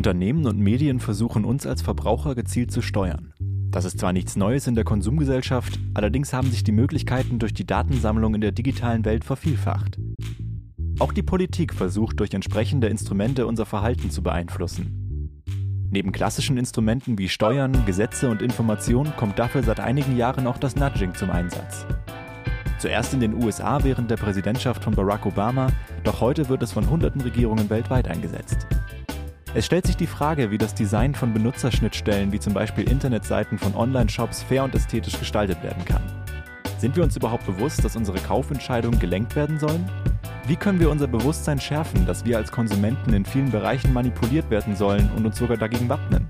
Unternehmen und Medien versuchen uns als Verbraucher gezielt zu steuern. Das ist zwar nichts Neues in der Konsumgesellschaft, allerdings haben sich die Möglichkeiten durch die Datensammlung in der digitalen Welt vervielfacht. Auch die Politik versucht durch entsprechende Instrumente unser Verhalten zu beeinflussen. Neben klassischen Instrumenten wie Steuern, Gesetze und Informationen kommt dafür seit einigen Jahren auch das Nudging zum Einsatz. Zuerst in den USA während der Präsidentschaft von Barack Obama, doch heute wird es von hunderten Regierungen weltweit eingesetzt. Es stellt sich die Frage, wie das Design von Benutzerschnittstellen wie zum Beispiel Internetseiten von Online-Shops fair und ästhetisch gestaltet werden kann. Sind wir uns überhaupt bewusst, dass unsere Kaufentscheidungen gelenkt werden sollen? Wie können wir unser Bewusstsein schärfen, dass wir als Konsumenten in vielen Bereichen manipuliert werden sollen und uns sogar dagegen wappnen?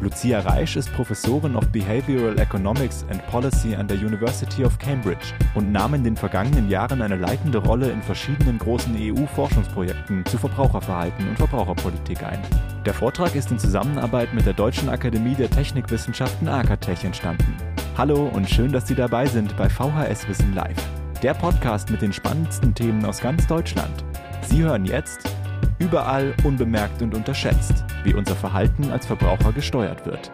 Lucia Reisch ist Professorin of Behavioral Economics and Policy an der University of Cambridge und nahm in den vergangenen Jahren eine leitende Rolle in verschiedenen großen EU-Forschungsprojekten zu Verbraucherverhalten und Verbraucherpolitik ein. Der Vortrag ist in Zusammenarbeit mit der Deutschen Akademie der Technikwissenschaften AKTech entstanden. Hallo und schön, dass Sie dabei sind bei VHS Wissen Live, der Podcast mit den spannendsten Themen aus ganz Deutschland. Sie hören jetzt überall unbemerkt und unterschätzt, wie unser Verhalten als Verbraucher gesteuert wird.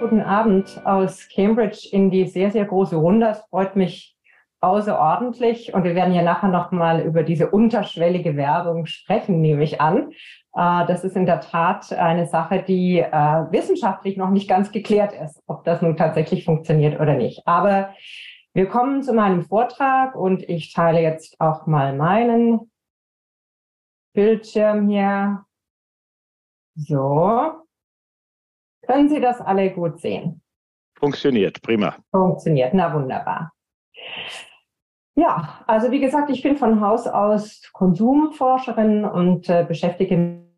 Guten Abend aus Cambridge in die sehr, sehr große Runde. Es freut mich außerordentlich. Und wir werden ja nachher nochmal über diese unterschwellige Werbung sprechen, nehme ich an. Äh, das ist in der Tat eine Sache, die äh, wissenschaftlich noch nicht ganz geklärt ist, ob das nun tatsächlich funktioniert oder nicht. Aber wir kommen zu meinem Vortrag und ich teile jetzt auch mal meinen Bildschirm hier. So. Können Sie das alle gut sehen? Funktioniert, prima. Funktioniert, na wunderbar. Ja, also wie gesagt, ich bin von Haus aus Konsumforscherin und äh, beschäftige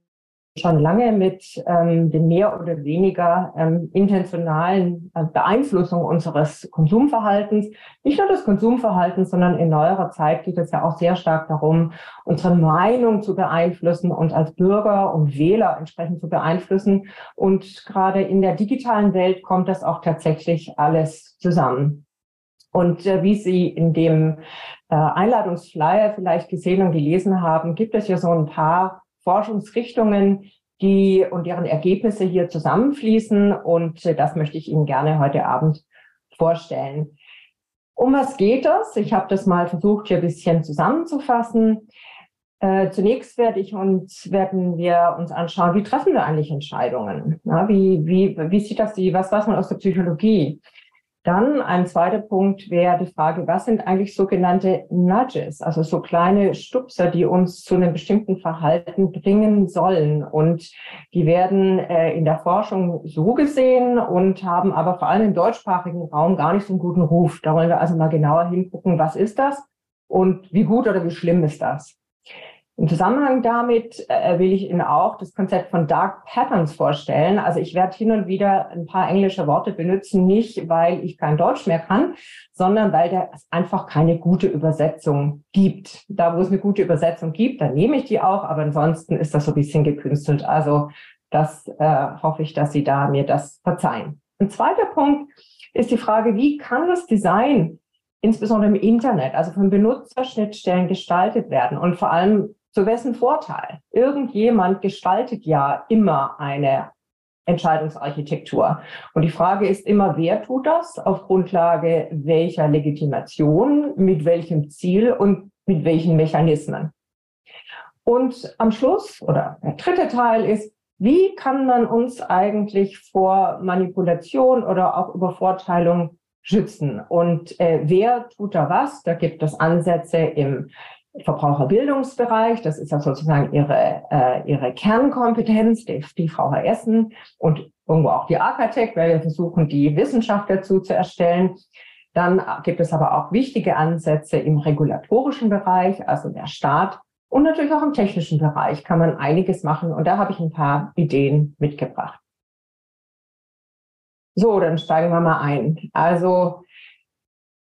schon lange mit ähm, den mehr oder weniger ähm, intentionalen äh, Beeinflussung unseres Konsumverhaltens. Nicht nur des Konsumverhaltens, sondern in neuerer Zeit geht es ja auch sehr stark darum, unsere Meinung zu beeinflussen und als Bürger und Wähler entsprechend zu beeinflussen. Und gerade in der digitalen Welt kommt das auch tatsächlich alles zusammen. Und äh, wie Sie in dem äh, Einladungsflyer vielleicht gesehen und gelesen haben, gibt es ja so ein paar Forschungsrichtungen, die und deren Ergebnisse hier zusammenfließen. Und äh, das möchte ich Ihnen gerne heute Abend vorstellen. Um was geht es? Ich habe das mal versucht, hier ein bisschen zusammenzufassen. Äh, zunächst werde ich uns, werden wir uns anschauen, wie treffen wir eigentlich Entscheidungen? Ja, wie, wie, wie sieht das die, was weiß man aus der Psychologie? Dann ein zweiter Punkt wäre die Frage, was sind eigentlich sogenannte Nudges, also so kleine Stupser, die uns zu einem bestimmten Verhalten bringen sollen. Und die werden äh, in der Forschung so gesehen und haben aber vor allem im deutschsprachigen Raum gar nicht so einen guten Ruf. Da wollen wir also mal genauer hingucken, was ist das und wie gut oder wie schlimm ist das. Im Zusammenhang damit äh, will ich Ihnen auch das Konzept von Dark Patterns vorstellen. Also ich werde hin und wieder ein paar englische Worte benutzen, nicht weil ich kein Deutsch mehr kann, sondern weil es einfach keine gute Übersetzung gibt. Da, wo es eine gute Übersetzung gibt, dann nehme ich die auch, aber ansonsten ist das so ein bisschen gekünstelt. Also das äh, hoffe ich, dass Sie da mir das verzeihen. Ein zweiter Punkt ist die Frage, wie kann das Design insbesondere im Internet, also von Benutzerschnittstellen gestaltet werden und vor allem zu wessen Vorteil? Irgendjemand gestaltet ja immer eine Entscheidungsarchitektur. Und die Frage ist immer, wer tut das? Auf Grundlage welcher Legitimation, mit welchem Ziel und mit welchen Mechanismen? Und am Schluss oder der dritte Teil ist, wie kann man uns eigentlich vor Manipulation oder auch Übervorteilung schützen? Und äh, wer tut da was? Da gibt es Ansätze im Verbraucherbildungsbereich, das ist ja sozusagen ihre, äh, ihre Kernkompetenz, die, die VHS und irgendwo auch die Architect, weil wir versuchen, die Wissenschaft dazu zu erstellen. Dann gibt es aber auch wichtige Ansätze im regulatorischen Bereich, also der Staat. Und natürlich auch im technischen Bereich kann man einiges machen. Und da habe ich ein paar Ideen mitgebracht. So, dann steigen wir mal ein. Also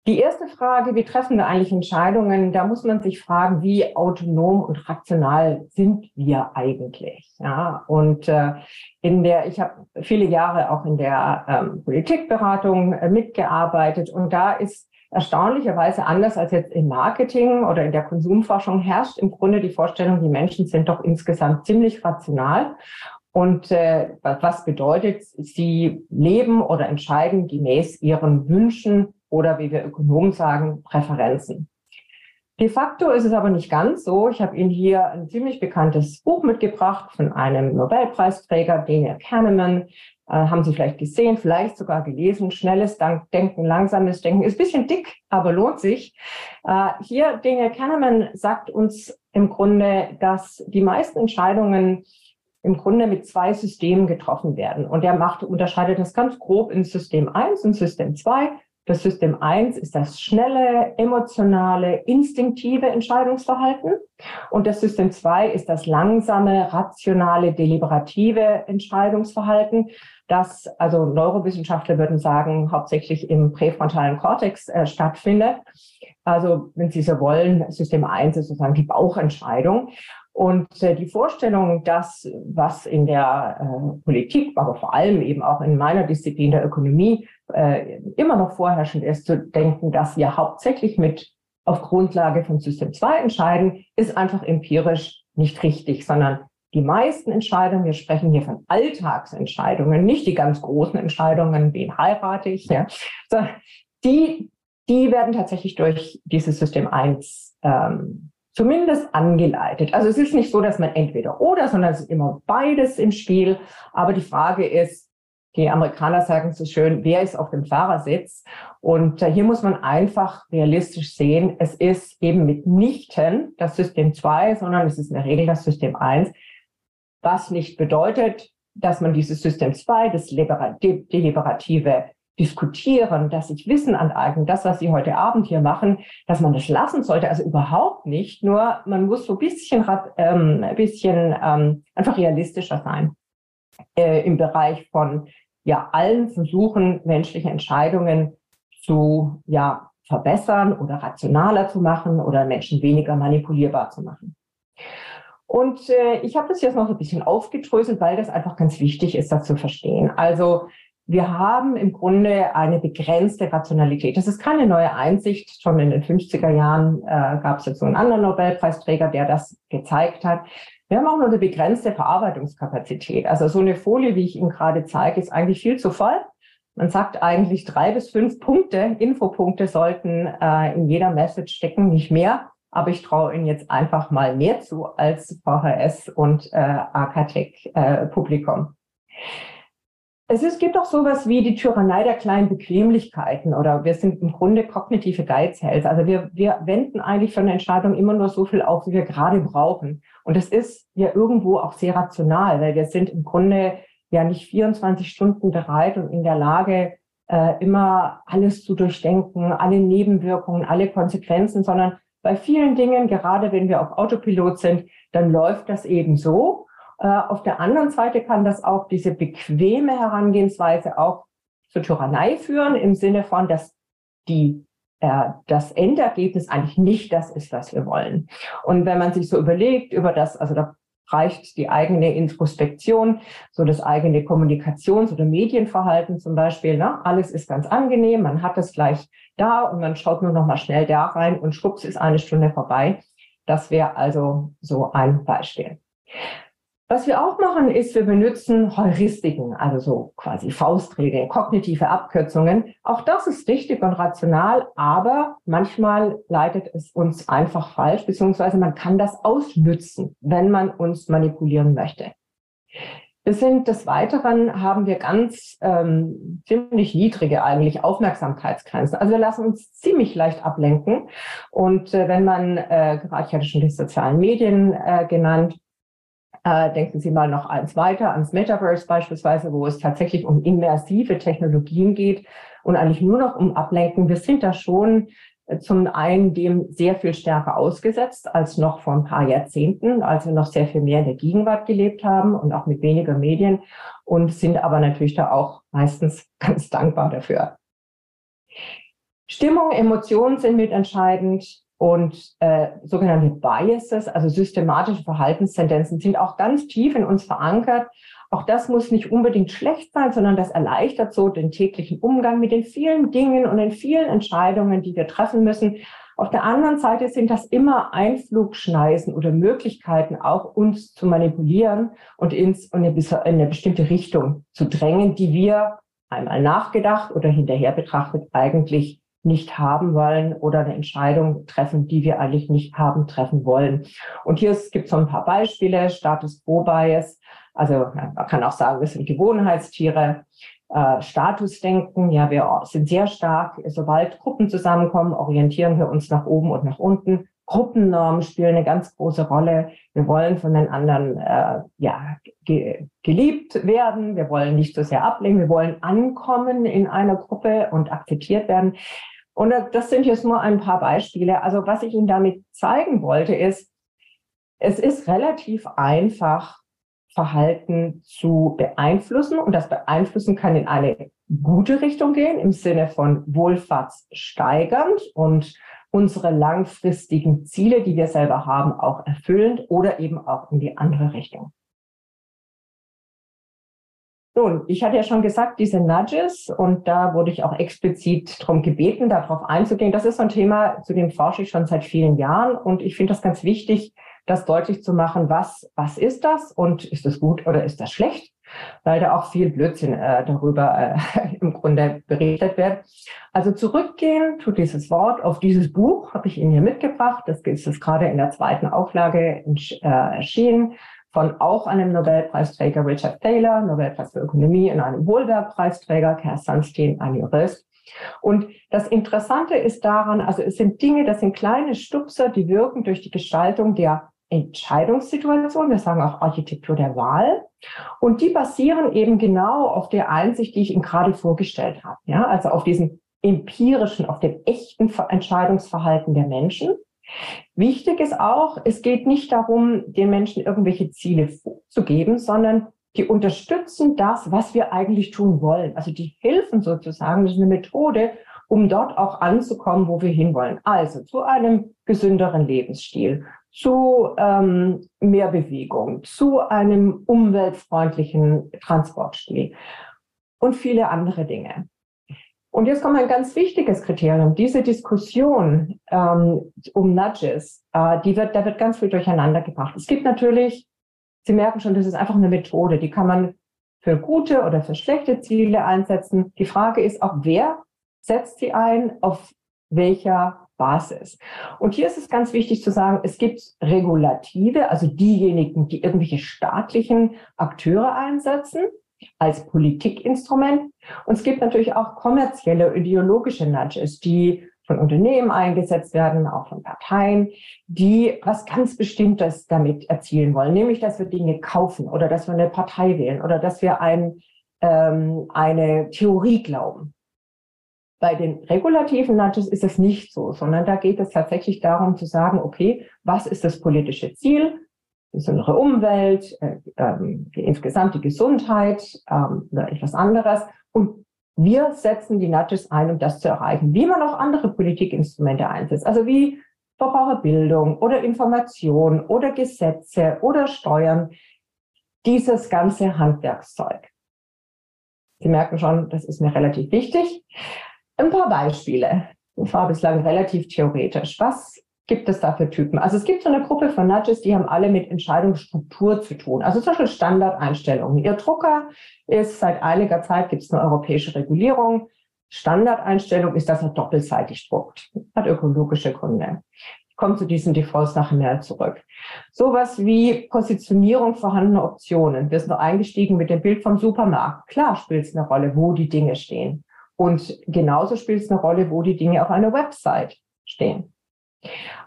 die erste Frage, wie treffen wir eigentlich Entscheidungen? Da muss man sich fragen, wie autonom und rational sind wir eigentlich? Ja, und äh, in der, ich habe viele Jahre auch in der ähm, Politikberatung äh, mitgearbeitet und da ist erstaunlicherweise anders als jetzt im Marketing oder in der Konsumforschung herrscht im Grunde die Vorstellung, die Menschen sind doch insgesamt ziemlich rational. Und äh, was bedeutet, sie leben oder entscheiden gemäß ihren Wünschen oder wie wir Ökonomen sagen, Präferenzen. De facto ist es aber nicht ganz so. Ich habe Ihnen hier ein ziemlich bekanntes Buch mitgebracht von einem Nobelpreisträger, Daniel Kahneman. Äh, haben Sie vielleicht gesehen, vielleicht sogar gelesen. Schnelles Denken, langsames Denken. Ist ein bisschen dick, aber lohnt sich. Äh, hier, Daniel Kahneman sagt uns im Grunde, dass die meisten Entscheidungen im Grunde mit zwei Systemen getroffen werden. Und er macht, unterscheidet das ganz grob in System 1 und System 2. Das System 1 ist das schnelle, emotionale, instinktive Entscheidungsverhalten. Und das System 2 ist das langsame, rationale, deliberative Entscheidungsverhalten, das, also Neurowissenschaftler würden sagen, hauptsächlich im präfrontalen Kortex äh, stattfindet. Also, wenn Sie so wollen, System 1 ist sozusagen die Bauchentscheidung. Und äh, die Vorstellung, dass was in der äh, Politik, aber vor allem eben auch in meiner Disziplin der Ökonomie äh, immer noch vorherrschend ist, zu denken, dass wir hauptsächlich mit auf Grundlage von System 2 entscheiden, ist einfach empirisch nicht richtig, sondern die meisten Entscheidungen, wir sprechen hier von Alltagsentscheidungen, nicht die ganz großen Entscheidungen, wen heirate ich, ja, die, die werden tatsächlich durch dieses System 1 ähm, zumindest angeleitet. Also es ist nicht so, dass man entweder oder, sondern es ist immer beides im Spiel. Aber die Frage ist, die Amerikaner sagen so schön, wer ist auf dem Fahrersitz? Und äh, hier muss man einfach realistisch sehen, es ist eben mitnichten das System 2, sondern es ist in der Regel das System 1, was nicht bedeutet, dass man dieses System 2, das deliberative Diskutieren, dass sich Wissen aneignen, das, was Sie heute Abend hier machen, dass man das lassen sollte. Also überhaupt nicht. Nur man muss so ein bisschen, ähm, ein bisschen ähm, einfach realistischer sein äh, im Bereich von ja allen Versuchen, menschliche Entscheidungen zu ja verbessern oder rationaler zu machen oder Menschen weniger manipulierbar zu machen. Und äh, ich habe das jetzt noch ein bisschen aufgedröselt, weil das einfach ganz wichtig ist, das zu verstehen. Also wir haben im Grunde eine begrenzte Rationalität. Das ist keine neue Einsicht. Schon in den 50er Jahren äh, gab es jetzt so einen anderen Nobelpreisträger, der das gezeigt hat. Wir haben auch nur eine begrenzte Verarbeitungskapazität. Also so eine Folie, wie ich Ihnen gerade zeige, ist eigentlich viel zu voll. Man sagt eigentlich drei bis fünf Punkte, Infopunkte sollten äh, in jeder Message stecken, nicht mehr. Aber ich traue Ihnen jetzt einfach mal mehr zu als VHS und äh, Arcatec äh, Publikum. Es ist, gibt auch sowas wie die Tyrannei der kleinen Bequemlichkeiten oder wir sind im Grunde kognitive Geizhälter. Also wir, wir wenden eigentlich von der Entscheidung immer nur so viel auf, wie wir gerade brauchen. Und das ist ja irgendwo auch sehr rational, weil wir sind im Grunde ja nicht 24 Stunden bereit und in der Lage, äh, immer alles zu durchdenken, alle Nebenwirkungen, alle Konsequenzen, sondern bei vielen Dingen, gerade wenn wir auf Autopilot sind, dann läuft das eben so. Äh, auf der anderen Seite kann das auch diese bequeme Herangehensweise auch zur Tyrannei führen, im Sinne von, dass die das Endergebnis eigentlich nicht das ist, was wir wollen. Und wenn man sich so überlegt über das, also da reicht die eigene Introspektion, so das eigene Kommunikations- oder Medienverhalten zum Beispiel. Ne? Alles ist ganz angenehm, man hat es gleich da und man schaut nur noch mal schnell da rein und schwupps ist eine Stunde vorbei. Das wäre also so ein Beispiel. Was wir auch machen, ist, wir benutzen Heuristiken, also so quasi Faustregeln, kognitive Abkürzungen. Auch das ist richtig und rational, aber manchmal leitet es uns einfach falsch, beziehungsweise man kann das ausnützen, wenn man uns manipulieren möchte. Wir sind des Weiteren haben wir ganz ähm, ziemlich niedrige eigentlich Aufmerksamkeitsgrenzen. Also wir lassen uns ziemlich leicht ablenken. Und äh, wenn man, äh, gerade ich hatte schon die sozialen Medien äh, genannt, äh, denken Sie mal noch eins weiter, ans Metaverse beispielsweise, wo es tatsächlich um immersive Technologien geht und eigentlich nur noch um Ablenken. Wir sind da schon äh, zum einen dem sehr viel stärker ausgesetzt als noch vor ein paar Jahrzehnten, als wir noch sehr viel mehr in der Gegenwart gelebt haben und auch mit weniger Medien und sind aber natürlich da auch meistens ganz dankbar dafür. Stimmung, Emotionen sind mitentscheidend. Und äh, sogenannte Biases, also systematische Verhaltenstendenzen, sind auch ganz tief in uns verankert. Auch das muss nicht unbedingt schlecht sein, sondern das erleichtert so den täglichen Umgang mit den vielen Dingen und den vielen Entscheidungen, die wir treffen müssen. Auf der anderen Seite sind das immer Einflugschneisen oder Möglichkeiten, auch uns zu manipulieren und ins in eine, in eine bestimmte Richtung zu drängen, die wir einmal nachgedacht oder hinterher betrachtet eigentlich nicht haben wollen oder eine Entscheidung treffen, die wir eigentlich nicht haben treffen wollen. Und hier gibt es so ein paar Beispiele. Status Quo Bias. Also man kann auch sagen, wir sind Gewohnheitstiere. Äh, Statusdenken. Ja, wir sind sehr stark. Sobald Gruppen zusammenkommen, orientieren wir uns nach oben und nach unten. Gruppennormen spielen eine ganz große Rolle. Wir wollen von den anderen äh, ja, ge geliebt werden. Wir wollen nicht so sehr ablehnen. Wir wollen ankommen in einer Gruppe und akzeptiert werden. Und das sind jetzt nur ein paar Beispiele. Also was ich Ihnen damit zeigen wollte, ist, es ist relativ einfach, Verhalten zu beeinflussen. Und das Beeinflussen kann in eine gute Richtung gehen, im Sinne von wohlfahrtssteigernd und unsere langfristigen Ziele, die wir selber haben, auch erfüllend oder eben auch in die andere Richtung. Nun, ich hatte ja schon gesagt, diese Nudges, und da wurde ich auch explizit darum gebeten, darauf einzugehen. Das ist so ein Thema, zu dem forsche ich schon seit vielen Jahren. Und ich finde das ganz wichtig, das deutlich zu machen, was, was ist das und ist das gut oder ist das schlecht? Da auch viel Blödsinn äh, darüber äh, im Grunde berichtet wird. Also zurückgehen tut dieses Wort auf dieses Buch, habe ich Ihnen hier mitgebracht. Das ist es gerade in der zweiten Auflage äh, erschienen von auch einem Nobelpreisträger Richard Taylor, Nobelpreis für Ökonomie und einem Wohlwerk-Preisträger, Kerr Sunstein, ein Jurist. Und das Interessante ist daran, also es sind Dinge, das sind kleine Stupser, die wirken durch die Gestaltung der Entscheidungssituation, wir sagen auch Architektur der Wahl. Und die basieren eben genau auf der Einsicht, die ich Ihnen gerade vorgestellt habe. Ja, also auf diesem empirischen, auf dem echten Entscheidungsverhalten der Menschen. Wichtig ist auch, es geht nicht darum, den Menschen irgendwelche Ziele vorzugeben, sondern die unterstützen das, was wir eigentlich tun wollen. Also die helfen sozusagen, das ist eine Methode, um dort auch anzukommen, wo wir hinwollen. Also zu einem gesünderen Lebensstil, zu ähm, mehr Bewegung, zu einem umweltfreundlichen Transportstil und viele andere Dinge. Und jetzt kommt ein ganz wichtiges Kriterium. Diese Diskussion ähm, um Nudges, äh, die wird, da wird ganz viel durcheinander gebracht. Es gibt natürlich, Sie merken schon, das ist einfach eine Methode, die kann man für gute oder für schlechte Ziele einsetzen. Die Frage ist auch, wer setzt sie ein, auf welcher Basis. Und hier ist es ganz wichtig zu sagen, es gibt Regulative, also diejenigen, die irgendwelche staatlichen Akteure einsetzen als Politikinstrument. Und es gibt natürlich auch kommerzielle, ideologische Nudges, die von Unternehmen eingesetzt werden, auch von Parteien, die was ganz Bestimmtes damit erzielen wollen, nämlich dass wir Dinge kaufen oder dass wir eine Partei wählen oder dass wir ein, ähm, eine Theorie glauben. Bei den regulativen Nudges ist es nicht so, sondern da geht es tatsächlich darum zu sagen, okay, was ist das politische Ziel? Besondere Umwelt, äh, ähm, insgesamt die Gesundheit ähm, oder etwas anderes. Und wir setzen die Nudges ein, um das zu erreichen, wie man auch andere Politikinstrumente einsetzt. Also wie Verbraucherbildung oder Information oder Gesetze oder Steuern. Dieses ganze Handwerkszeug. Sie merken schon, das ist mir relativ wichtig. Ein paar Beispiele. Das war bislang relativ theoretisch. Was gibt es da für Typen? Also es gibt so eine Gruppe von Nudges, die haben alle mit Entscheidungsstruktur zu tun. Also zum Beispiel Standardeinstellungen. Ihr Drucker ist seit einiger Zeit gibt es eine europäische Regulierung. Standardeinstellung ist, dass er doppelseitig druckt. Hat ökologische Gründe. Ich komme zu diesen Defaults nachher mehr zurück. Sowas wie Positionierung vorhandener Optionen. Wir sind noch eingestiegen mit dem Bild vom Supermarkt. Klar spielt es eine Rolle, wo die Dinge stehen. Und genauso spielt es eine Rolle, wo die Dinge auf einer Website stehen.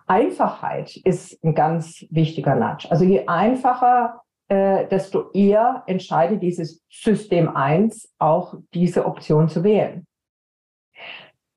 Einfachheit ist ein ganz wichtiger Nudge. Also je einfacher, äh, desto eher entscheidet dieses System 1 auch diese Option zu wählen.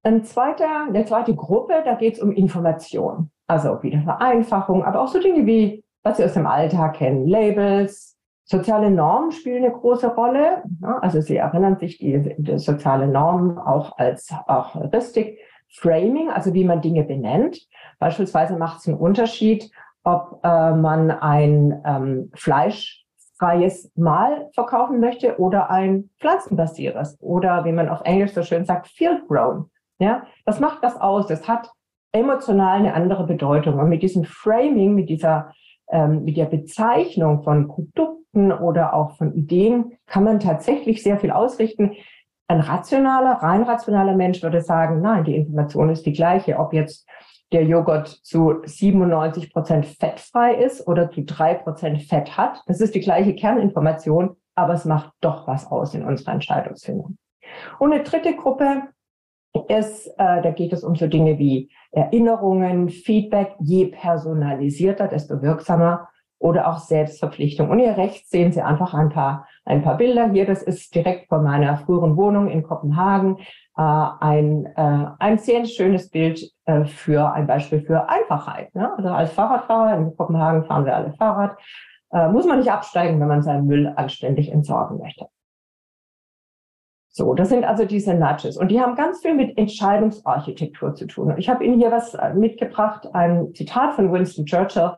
Ein zweiter, eine zweite Gruppe, da geht es um Information. Also wieder Vereinfachung, aber auch so Dinge wie, was Sie aus dem Alltag kennen, Labels, Soziale Normen spielen eine große Rolle. Also Sie erinnern sich, die, die soziale Normen auch als auch Heuristik Framing, also wie man Dinge benennt. Beispielsweise macht es einen Unterschied, ob äh, man ein ähm, fleischfreies Mahl verkaufen möchte oder ein pflanzenbasiertes oder wie man auf Englisch so schön sagt, field grown. Ja, das macht das aus. Das hat emotional eine andere Bedeutung. Und mit diesem Framing, mit dieser, ähm, mit der Bezeichnung von Produkten oder auch von Ideen kann man tatsächlich sehr viel ausrichten. Ein rationaler, rein rationaler Mensch würde sagen, nein, die Information ist die gleiche, ob jetzt der Joghurt zu 97 Prozent fettfrei ist oder zu drei Prozent Fett hat. Das ist die gleiche Kerninformation, aber es macht doch was aus in unserer Entscheidungsfindung. Und eine dritte Gruppe ist, äh, da geht es um so Dinge wie Erinnerungen, Feedback. Je personalisierter, desto wirksamer oder auch Selbstverpflichtung. Und hier rechts sehen Sie einfach ein paar, ein paar Bilder. Hier, das ist direkt von meiner früheren Wohnung in Kopenhagen. Äh, ein, äh, ein sehr schönes Bild äh, für ein Beispiel für Einfachheit. Ne? Also als Fahrradfahrer in Kopenhagen fahren wir alle Fahrrad. Äh, muss man nicht absteigen, wenn man seinen Müll anständig entsorgen möchte. So, das sind also diese Nudges. Und die haben ganz viel mit Entscheidungsarchitektur zu tun. Ich habe Ihnen hier was äh, mitgebracht, ein Zitat von Winston Churchill,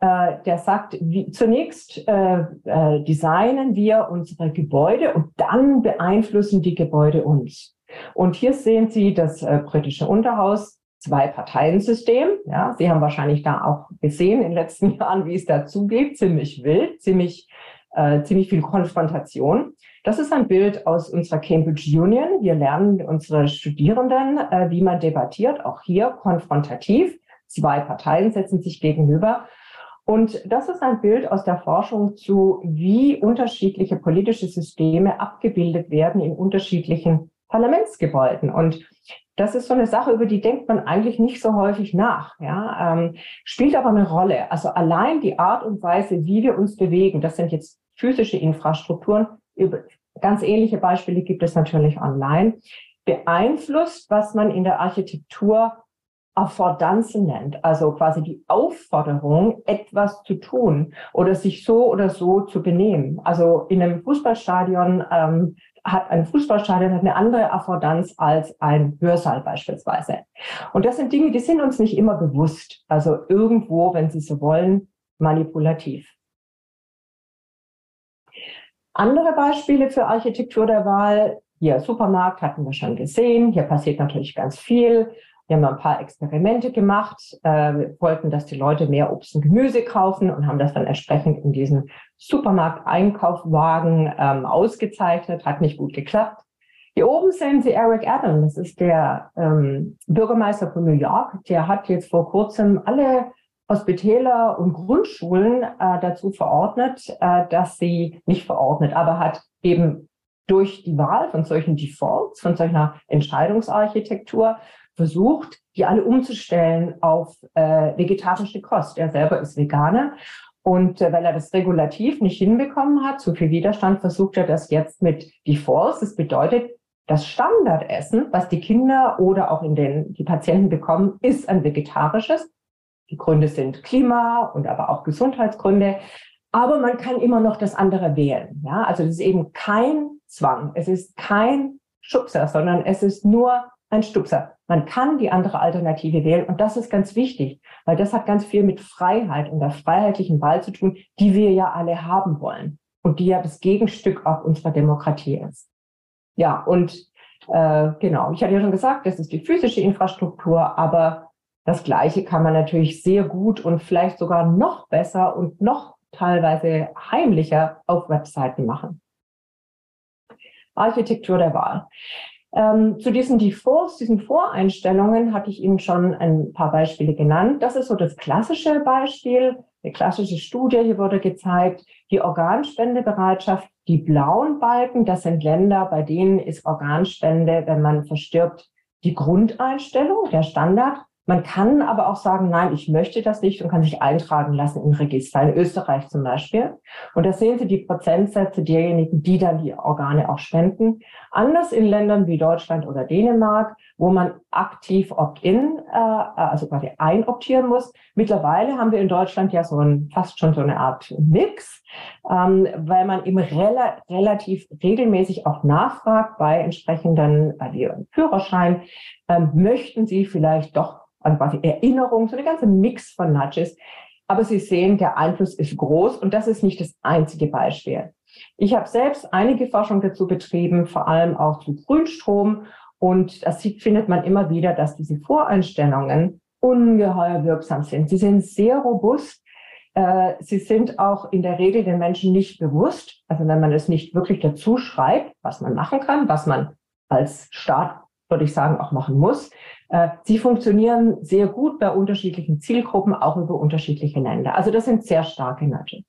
äh, der sagt, wie, zunächst äh, äh, designen wir unsere Gebäude und dann beeinflussen die Gebäude uns. Und hier sehen Sie das äh, britische Unterhaus, Zwei-Parteien-System. Ja, Sie haben wahrscheinlich da auch gesehen in den letzten Jahren, wie es dazu geht. Ziemlich wild, ziemlich, äh, ziemlich viel Konfrontation. Das ist ein Bild aus unserer Cambridge Union. Wir lernen unsere Studierenden, äh, wie man debattiert, auch hier konfrontativ. Zwei Parteien setzen sich gegenüber. Und das ist ein Bild aus der Forschung zu, wie unterschiedliche politische Systeme abgebildet werden in unterschiedlichen Parlamentsgebäuden. Und das ist so eine Sache, über die denkt man eigentlich nicht so häufig nach. Ja, ähm, spielt aber eine Rolle. Also allein die Art und Weise, wie wir uns bewegen, das sind jetzt physische Infrastrukturen, ganz ähnliche Beispiele gibt es natürlich online, beeinflusst, was man in der Architektur Affordanzen nennt, also quasi die Aufforderung, etwas zu tun oder sich so oder so zu benehmen. Also in einem Fußballstadion ähm, hat ein Fußballstadion hat eine andere Affordanz als ein Hörsaal beispielsweise. Und das sind Dinge, die sind uns nicht immer bewusst. Also irgendwo, wenn Sie so wollen, manipulativ. Andere Beispiele für Architektur der Wahl. Hier, Supermarkt hatten wir schon gesehen. Hier passiert natürlich ganz viel. Wir haben ein paar Experimente gemacht, äh, wollten, dass die Leute mehr Obst und Gemüse kaufen und haben das dann entsprechend in diesen Supermarkt-Einkaufwagen ähm, ausgezeichnet. Hat nicht gut geklappt. Hier oben sehen Sie Eric Adams. Das ist der ähm, Bürgermeister von New York. Der hat jetzt vor kurzem alle Hospitäler und Grundschulen äh, dazu verordnet, äh, dass sie nicht verordnet, aber hat eben durch die Wahl von solchen Defaults, von solcher Entscheidungsarchitektur versucht, die alle umzustellen auf äh, vegetarische Kost. Er selber ist Veganer und äh, weil er das regulativ nicht hinbekommen hat, zu viel Widerstand, versucht er das jetzt mit Defaults. Das bedeutet, das Standardessen, was die Kinder oder auch in den die Patienten bekommen, ist ein vegetarisches. Die Gründe sind Klima und aber auch Gesundheitsgründe. Aber man kann immer noch das andere wählen. Ja, also es ist eben kein Zwang. Es ist kein Schubser, sondern es ist nur ein Stupser. Man kann die andere Alternative wählen und das ist ganz wichtig, weil das hat ganz viel mit Freiheit und der freiheitlichen Wahl zu tun, die wir ja alle haben wollen und die ja das Gegenstück auch unserer Demokratie ist. Ja, und äh, genau, ich hatte ja schon gesagt, das ist die physische Infrastruktur, aber das Gleiche kann man natürlich sehr gut und vielleicht sogar noch besser und noch teilweise heimlicher auf Webseiten machen. Architektur der Wahl. Ähm, zu diesen Defaults, diesen Voreinstellungen hatte ich Ihnen schon ein paar Beispiele genannt. Das ist so das klassische Beispiel, eine klassische Studie. Hier wurde gezeigt, die Organspendebereitschaft, die blauen Balken, das sind Länder, bei denen ist Organspende, wenn man verstirbt, die Grundeinstellung, der Standard. Man kann aber auch sagen, nein, ich möchte das nicht und kann sich eintragen lassen im Register, in Österreich zum Beispiel. Und da sehen Sie die Prozentsätze derjenigen, die dann die Organe auch spenden. Anders in Ländern wie Deutschland oder Dänemark, wo man aktiv Opt-in, äh, also quasi einoptieren muss. Mittlerweile haben wir in Deutschland ja so ein, fast schon so eine Art Mix, ähm, weil man eben rela relativ regelmäßig auch nachfragt bei entsprechenden, ihrem Führerschein, ähm, möchten Sie vielleicht doch an quasi Erinnerung, so eine ganze Mix von Nudges. Aber Sie sehen, der Einfluss ist groß und das ist nicht das einzige Beispiel. Ich habe selbst einige Forschung dazu betrieben, vor allem auch zu Grünstrom. Und das sieht, findet man immer wieder, dass diese Voreinstellungen ungeheuer wirksam sind. Sie sind sehr robust. Äh, sie sind auch in der Regel den Menschen nicht bewusst. Also wenn man es nicht wirklich dazu schreibt, was man machen kann, was man als Staat, würde ich sagen, auch machen muss. Äh, sie funktionieren sehr gut bei unterschiedlichen Zielgruppen, auch über unterschiedliche Länder. Also das sind sehr starke Nudges.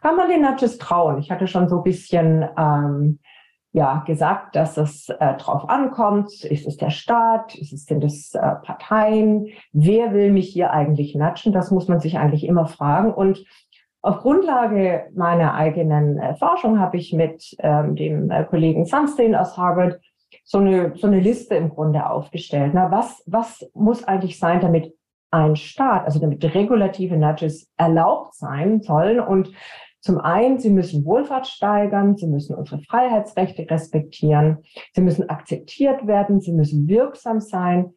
Kann man den Nudges trauen? Ich hatte schon so ein bisschen ähm, ja, gesagt, dass es äh, drauf ankommt. Ist es der Staat? Ist es, sind es äh, Parteien? Wer will mich hier eigentlich nudgen? Das muss man sich eigentlich immer fragen. Und auf Grundlage meiner eigenen äh, Forschung habe ich mit ähm, dem äh, Kollegen Sunstein aus Harvard so eine, so eine Liste im Grunde aufgestellt. Na, was, was muss eigentlich sein, damit ein Staat, also damit regulative Nudges erlaubt sein sollen. Und zum einen, sie müssen Wohlfahrt steigern, sie müssen unsere Freiheitsrechte respektieren, sie müssen akzeptiert werden, sie müssen wirksam sein.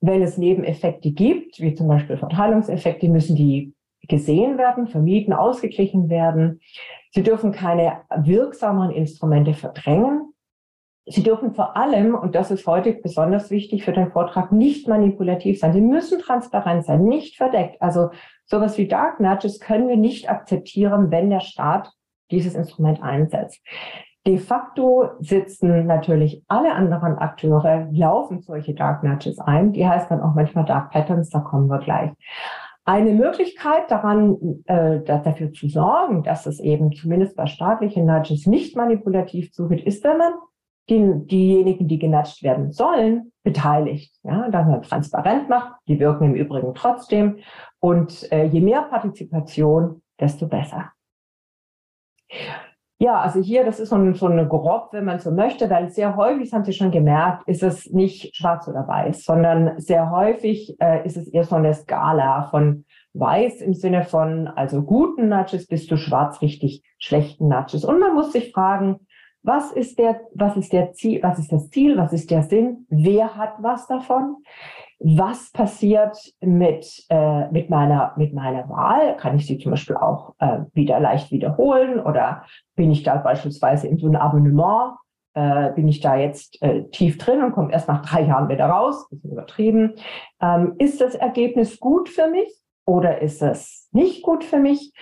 Wenn es Nebeneffekte gibt, wie zum Beispiel Verteilungseffekte, müssen die gesehen werden, vermieden, ausgeglichen werden. Sie dürfen keine wirksameren Instrumente verdrängen. Sie dürfen vor allem, und das ist heute besonders wichtig für den Vortrag, nicht manipulativ sein. Sie müssen transparent sein, nicht verdeckt. Also sowas wie Dark Nudges können wir nicht akzeptieren, wenn der Staat dieses Instrument einsetzt. De facto sitzen natürlich alle anderen Akteure, laufen solche Dark Nudges ein. Die heißt dann auch manchmal Dark Patterns, da kommen wir gleich. Eine Möglichkeit daran, äh, dafür zu sorgen, dass es eben zumindest bei staatlichen Nudges nicht manipulativ zugeht, ist, wenn man die, diejenigen, die genatscht werden sollen, beteiligt. Ja, dass man transparent macht. Die wirken im Übrigen trotzdem. Und äh, je mehr Partizipation, desto besser. Ja, also hier, das ist so, ein, so eine grob, wenn man so möchte, weil sehr häufig, das haben Sie schon gemerkt, ist es nicht schwarz oder weiß, sondern sehr häufig äh, ist es eher so eine Skala von weiß im Sinne von, also guten Nudges bis zu schwarz richtig schlechten Nudges. Und man muss sich fragen, was ist der, was ist der Ziel, was ist das Ziel, was ist der Sinn? Wer hat was davon? Was passiert mit, äh, mit, meiner, mit meiner Wahl? Kann ich sie zum Beispiel auch äh, wieder leicht wiederholen? Oder bin ich da beispielsweise in so einem Abonnement? Äh, bin ich da jetzt äh, tief drin und komme erst nach drei Jahren wieder raus? Bisschen übertrieben. Ähm, ist das Ergebnis gut für mich? Oder ist es nicht gut für mich?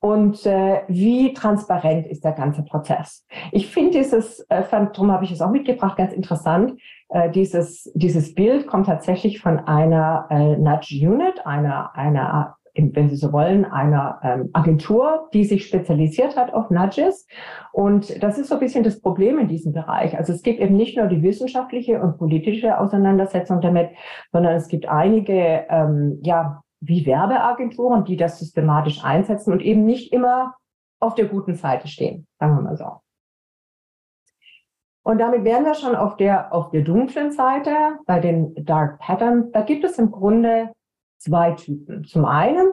Und äh, wie transparent ist der ganze Prozess? Ich finde dieses, äh, darum habe ich es auch mitgebracht, ganz interessant. Äh, dieses, dieses Bild kommt tatsächlich von einer äh, Nudge Unit, einer, einer wenn Sie so wollen, einer ähm, Agentur, die sich spezialisiert hat auf Nudges. Und das ist so ein bisschen das Problem in diesem Bereich. Also es gibt eben nicht nur die wissenschaftliche und politische Auseinandersetzung damit, sondern es gibt einige ähm, ja, wie Werbeagenturen, die das systematisch einsetzen und eben nicht immer auf der guten Seite stehen, sagen wir mal so. Und damit wären wir schon auf der, auf der dunklen Seite, bei den Dark Patterns. Da gibt es im Grunde zwei Typen. Zum einen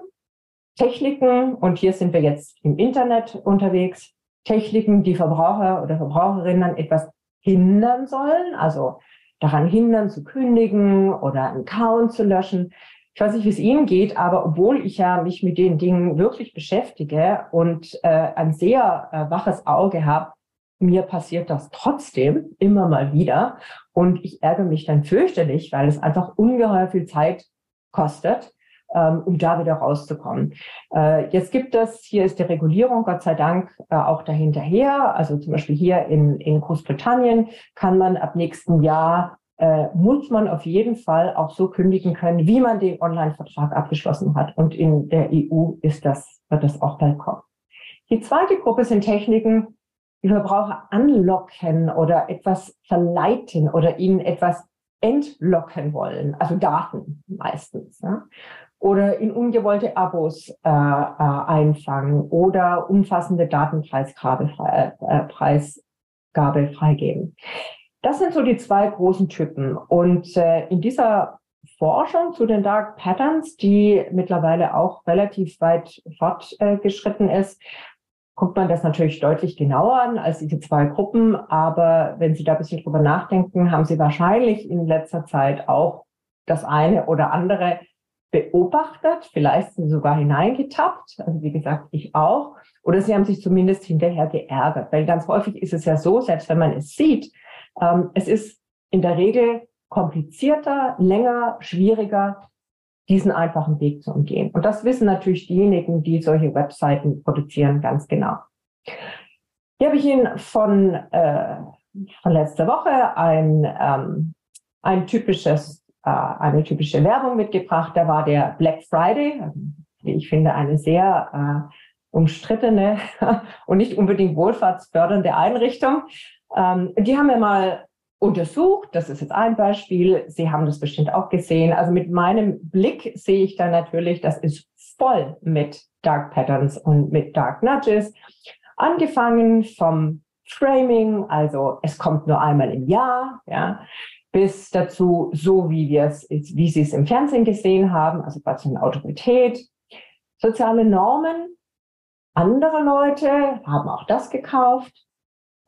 Techniken, und hier sind wir jetzt im Internet unterwegs, Techniken, die Verbraucher oder Verbraucherinnen etwas hindern sollen, also daran hindern zu kündigen oder einen Account zu löschen. Ich weiß nicht, wie es Ihnen geht, aber obwohl ich ja mich mit den Dingen wirklich beschäftige und äh, ein sehr äh, waches Auge habe, mir passiert das trotzdem immer mal wieder. Und ich ärgere mich dann fürchterlich, weil es einfach ungeheuer viel Zeit kostet, ähm, um da wieder rauszukommen. Äh, jetzt gibt es, hier ist die Regulierung Gott sei Dank äh, auch dahinterher. Also zum Beispiel hier in, in Großbritannien kann man ab nächsten Jahr äh, muss man auf jeden Fall auch so kündigen können, wie man den Online-Vertrag abgeschlossen hat. Und in der EU ist das, wird das auch bald kommen. Die zweite Gruppe sind Techniken, die Verbraucher anlocken oder etwas verleiten oder ihnen etwas entlocken wollen, also Daten meistens. Ja? Oder in ungewollte Abos äh, äh, einfangen oder umfassende Datenpreisgabe äh, Preisgabe freigeben. Das sind so die zwei großen Typen. Und äh, in dieser Forschung zu den Dark Patterns, die mittlerweile auch relativ weit fortgeschritten äh, ist, guckt man das natürlich deutlich genauer an als diese zwei Gruppen. Aber wenn Sie da ein bisschen drüber nachdenken, haben Sie wahrscheinlich in letzter Zeit auch das eine oder andere beobachtet. Vielleicht sind Sie sogar hineingetappt. Also wie gesagt, ich auch. Oder Sie haben sich zumindest hinterher geärgert. Weil ganz häufig ist es ja so, selbst wenn man es sieht, ähm, es ist in der Regel komplizierter, länger, schwieriger, diesen einfachen Weg zu umgehen. Und das wissen natürlich diejenigen, die solche Webseiten produzieren, ganz genau. Hier habe ich Ihnen von, äh, von letzter Woche ein, ähm, ein typisches, äh, eine typische Werbung mitgebracht. Da war der Black Friday, wie ich finde, eine sehr äh, umstrittene und nicht unbedingt wohlfahrtsfördernde Einrichtung. Ähm, die haben wir mal untersucht. Das ist jetzt ein Beispiel. Sie haben das bestimmt auch gesehen. Also mit meinem Blick sehe ich dann natürlich, das ist voll mit Dark Patterns und mit Dark Nudges. Angefangen vom Framing, also es kommt nur einmal im Jahr, ja, bis dazu, so wie wir es, wie Sie es im Fernsehen gesehen haben, also quasi eine Autorität, soziale Normen. Andere Leute haben auch das gekauft.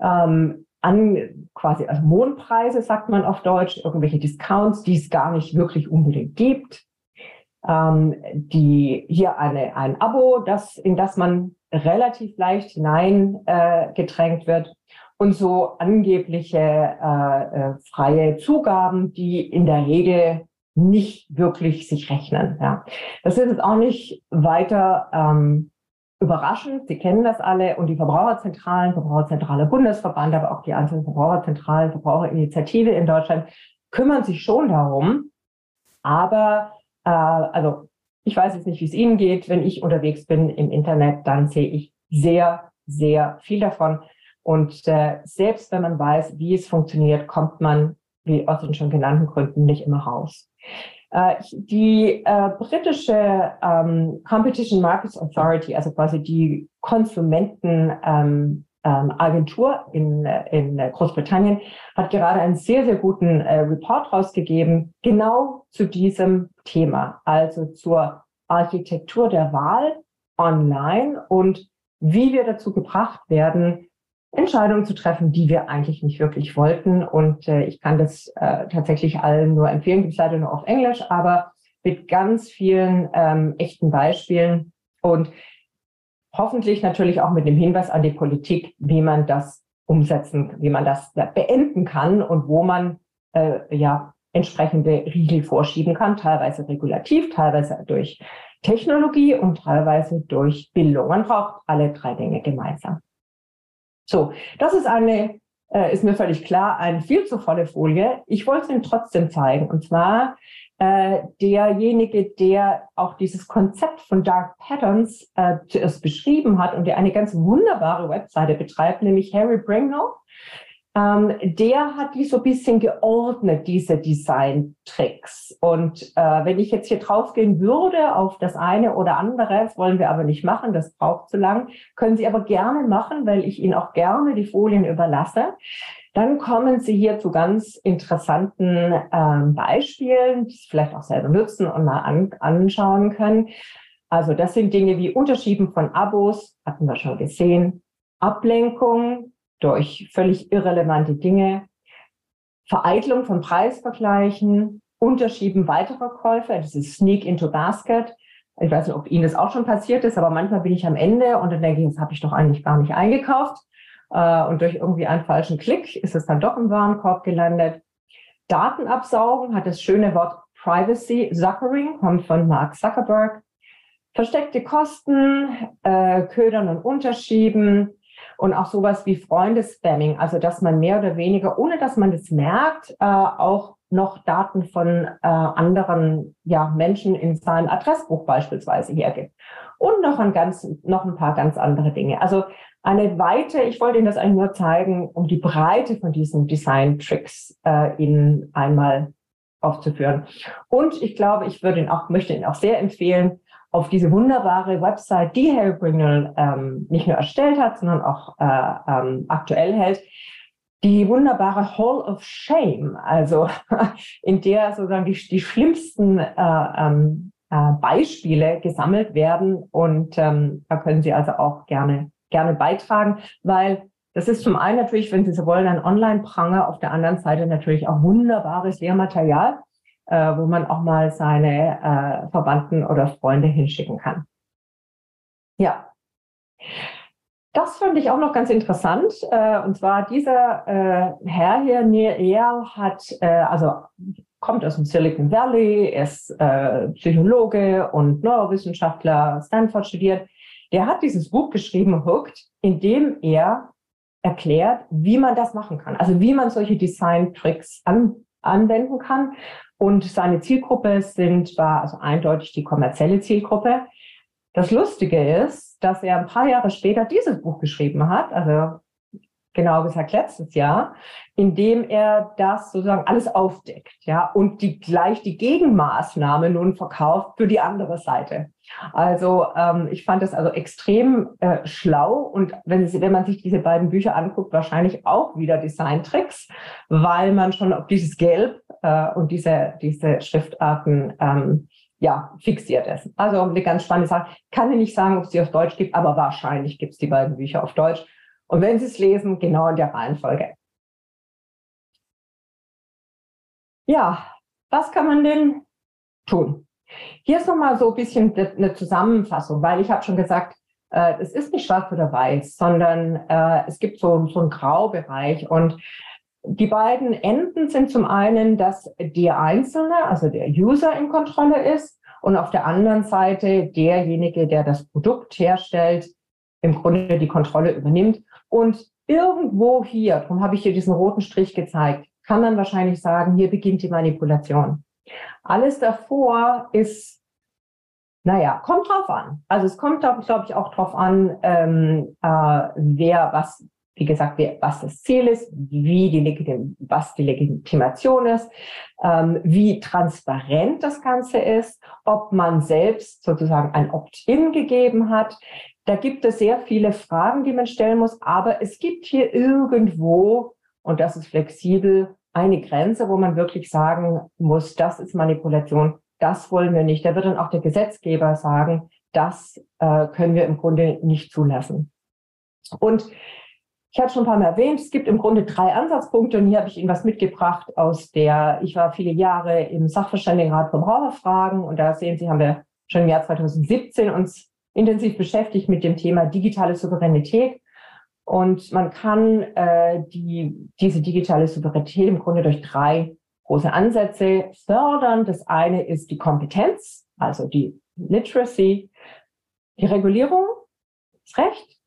Ähm, an quasi also Mondpreise, sagt man auf Deutsch, irgendwelche Discounts, die es gar nicht wirklich unbedingt gibt. Ähm, die hier eine, ein Abo, das, in das man relativ leicht hineingedrängt äh, wird und so angebliche äh, äh, freie Zugaben, die in der Regel nicht wirklich sich rechnen. Ja. Das ist jetzt auch nicht weiter ähm, überraschend. Sie kennen das alle und die Verbraucherzentralen, Verbraucherzentrale Bundesverband, aber auch die einzelnen Verbraucherzentralen, Verbraucherinitiative in Deutschland kümmern sich schon darum. Aber äh, also ich weiß jetzt nicht, wie es Ihnen geht. Wenn ich unterwegs bin im Internet, dann sehe ich sehr, sehr viel davon. Und äh, selbst wenn man weiß, wie es funktioniert, kommt man, wie aus den schon genannten Gründen, nicht immer raus. Äh, die äh, britische ähm, Competition Markets Authority, also quasi die Konsumentenagentur ähm, ähm, in, in Großbritannien, hat gerade einen sehr, sehr guten äh, Report rausgegeben, genau zu diesem Thema, also zur Architektur der Wahl online und wie wir dazu gebracht werden, Entscheidungen zu treffen, die wir eigentlich nicht wirklich wollten. Und äh, ich kann das äh, tatsächlich allen nur empfehlen, gibt es leider nur auf Englisch, aber mit ganz vielen ähm, echten Beispielen und hoffentlich natürlich auch mit dem Hinweis an die Politik, wie man das umsetzen, wie man das beenden kann und wo man äh, ja entsprechende Riegel vorschieben kann, teilweise regulativ, teilweise durch Technologie und teilweise durch Bildung. Man braucht alle drei Dinge gemeinsam. So, das ist eine, äh, ist mir völlig klar, eine viel zu volle Folie. Ich wollte es Ihnen trotzdem zeigen. Und zwar äh, derjenige, der auch dieses Konzept von Dark Patterns äh, zuerst beschrieben hat und der eine ganz wunderbare Webseite betreibt, nämlich Harry Bringnall. Ähm, der hat die so ein bisschen geordnet, diese Design-Tricks. Und äh, wenn ich jetzt hier draufgehen würde auf das eine oder andere, das wollen wir aber nicht machen, das braucht zu lang, können Sie aber gerne machen, weil ich Ihnen auch gerne die Folien überlasse. Dann kommen Sie hier zu ganz interessanten ähm, Beispielen, die Sie vielleicht auch selber nutzen und mal an, anschauen können. Also das sind Dinge wie Unterschieben von Abos, hatten wir schon gesehen, Ablenkung, durch völlig irrelevante Dinge, Vereitlung von Preisvergleichen, Unterschieben weiterer Käufer, dieses Sneak into Basket. Ich weiß nicht, ob Ihnen das auch schon passiert ist, aber manchmal bin ich am Ende und dann denke ich, das habe ich doch eigentlich gar nicht eingekauft. Äh, und durch irgendwie einen falschen Klick ist es dann doch im Warenkorb gelandet. Datenabsaugen hat das schöne Wort Privacy Zuckering, kommt von Mark Zuckerberg. Versteckte Kosten, äh, Ködern und Unterschieben, und auch sowas wie Freundespamming, also dass man mehr oder weniger, ohne dass man das merkt, äh, auch noch Daten von äh, anderen ja, Menschen in seinem Adressbuch beispielsweise hergibt. Und noch ein, ganz, noch ein paar ganz andere Dinge. Also eine weite, ich wollte Ihnen das eigentlich nur zeigen, um die Breite von diesen Design-Tricks äh, Ihnen einmal aufzuführen. Und ich glaube, ich würde ihn auch, möchte Ihnen auch sehr empfehlen, auf diese wunderbare Website, die Harry Bringle ähm, nicht nur erstellt hat, sondern auch äh, ähm, aktuell hält. die wunderbare Hall of Shame, also in der sozusagen die, die schlimmsten äh, ähm, äh, Beispiele gesammelt werden. Und ähm, da können Sie also auch gerne, gerne beitragen, weil das ist zum einen natürlich, wenn Sie so wollen, ein Online-Pranger, auf der anderen Seite natürlich auch wunderbares Lehrmaterial, äh, wo man auch mal seine äh, Verwandten oder Freunde hinschicken kann. Ja. Das fand ich auch noch ganz interessant. Äh, und zwar dieser äh, Herr hier, Neil hat, äh, also kommt aus dem Silicon Valley, ist äh, Psychologe und Neurowissenschaftler, Stanford studiert. Der hat dieses Buch geschrieben, Hooked, in dem er erklärt, wie man das machen kann. Also wie man solche Design-Tricks an, anwenden kann. Und seine Zielgruppe sind, war also eindeutig die kommerzielle Zielgruppe. Das Lustige ist, dass er ein paar Jahre später dieses Buch geschrieben hat, also genau gesagt letztes Jahr, in dem er das sozusagen alles aufdeckt, ja, und die gleich die Gegenmaßnahme nun verkauft für die andere Seite. Also ähm, ich fand das also extrem äh, schlau und wenn, wenn man sich diese beiden Bücher anguckt, wahrscheinlich auch wieder Designtricks, weil man schon auf dieses Gelb äh, und diese, diese Schriftarten ähm, ja, fixiert ist. Also eine ganz spannende Sache. Kann ich nicht sagen, ob es die auf Deutsch gibt, aber wahrscheinlich gibt es die beiden Bücher auf Deutsch. Und wenn Sie es lesen, genau in der Reihenfolge. Ja, was kann man denn tun? Hier ist nochmal so ein bisschen eine Zusammenfassung, weil ich habe schon gesagt, äh, es ist nicht schwarz oder weiß, sondern äh, es gibt so, so einen Graubereich. Und die beiden Enden sind zum einen, dass der Einzelne, also der User in Kontrolle ist und auf der anderen Seite derjenige, der das Produkt herstellt, im Grunde die Kontrolle übernimmt. Und irgendwo hier, darum habe ich hier diesen roten Strich gezeigt, kann man wahrscheinlich sagen, hier beginnt die Manipulation. Alles davor ist, naja, kommt drauf an. Also es kommt, glaube ich, auch drauf an, ähm, äh, wer was, wie gesagt, was das Ziel ist, wie die was die Legitimation ist, ähm, wie transparent das Ganze ist, ob man selbst sozusagen ein Opt-in gegeben hat. Da gibt es sehr viele Fragen, die man stellen muss, aber es gibt hier irgendwo, und das ist flexibel, eine Grenze, wo man wirklich sagen muss, das ist Manipulation, das wollen wir nicht. Da wird dann auch der Gesetzgeber sagen, das äh, können wir im Grunde nicht zulassen. Und ich hatte schon ein paar Mal erwähnt, es gibt im Grunde drei Ansatzpunkte und hier habe ich Ihnen was mitgebracht aus der, ich war viele Jahre im Sachverständigenrat für Braucherfragen und da sehen Sie, haben wir schon im Jahr 2017 uns intensiv beschäftigt mit dem Thema digitale Souveränität. Und man kann äh, die, diese digitale Souveränität im Grunde durch drei große Ansätze fördern. Das eine ist die Kompetenz, also die Literacy, die Regulierung, das Recht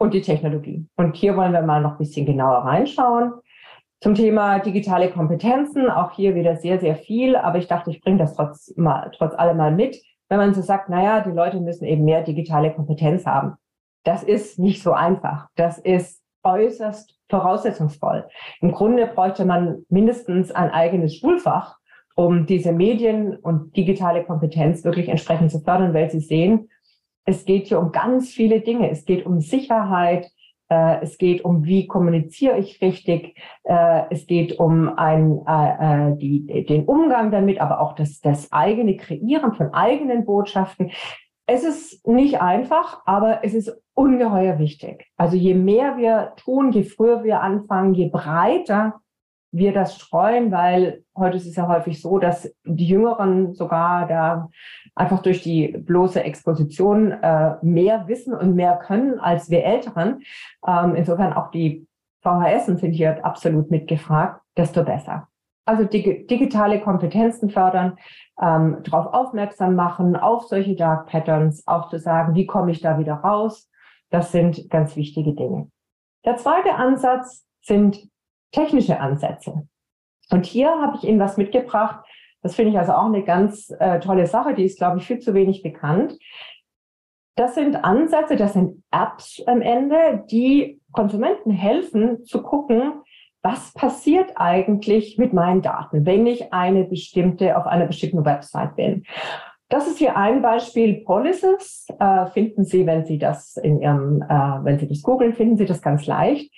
und die Technologie. Und hier wollen wir mal noch ein bisschen genauer reinschauen. Zum Thema digitale Kompetenzen, auch hier wieder sehr, sehr viel, aber ich dachte, ich bringe das trotz, mal, trotz allem mal mit. Wenn man so sagt, naja, die Leute müssen eben mehr digitale Kompetenz haben. Das ist nicht so einfach. Das ist äußerst voraussetzungsvoll. Im Grunde bräuchte man mindestens ein eigenes Schulfach, um diese Medien und digitale Kompetenz wirklich entsprechend zu fördern, weil Sie sehen, es geht hier um ganz viele Dinge. Es geht um Sicherheit, äh, es geht um, wie kommuniziere ich richtig, äh, es geht um ein, äh, die, den Umgang damit, aber auch das, das eigene Kreieren von eigenen Botschaften. Es ist nicht einfach, aber es ist ungeheuer wichtig. Also je mehr wir tun, je früher wir anfangen, je breiter wir das streuen, weil heute ist es ja häufig so, dass die Jüngeren sogar da einfach durch die bloße Exposition äh, mehr wissen und mehr können als wir Älteren. Ähm, insofern auch die VHS sind hier absolut mitgefragt, desto besser. Also dig digitale Kompetenzen fördern, ähm, darauf aufmerksam machen, auf solche Dark Patterns, auch zu sagen, wie komme ich da wieder raus. Das sind ganz wichtige Dinge. Der zweite Ansatz sind technische Ansätze. Und hier habe ich Ihnen was mitgebracht. Das finde ich also auch eine ganz äh, tolle Sache. Die ist, glaube ich, viel zu wenig bekannt. Das sind Ansätze, das sind Apps am Ende, die Konsumenten helfen zu gucken, was passiert eigentlich mit meinen Daten, wenn ich eine bestimmte, auf einer bestimmten Website bin. Das ist hier ein Beispiel Policies. Äh, finden Sie, wenn Sie das in Ihrem, äh, wenn Sie das googeln, finden Sie das ganz leicht.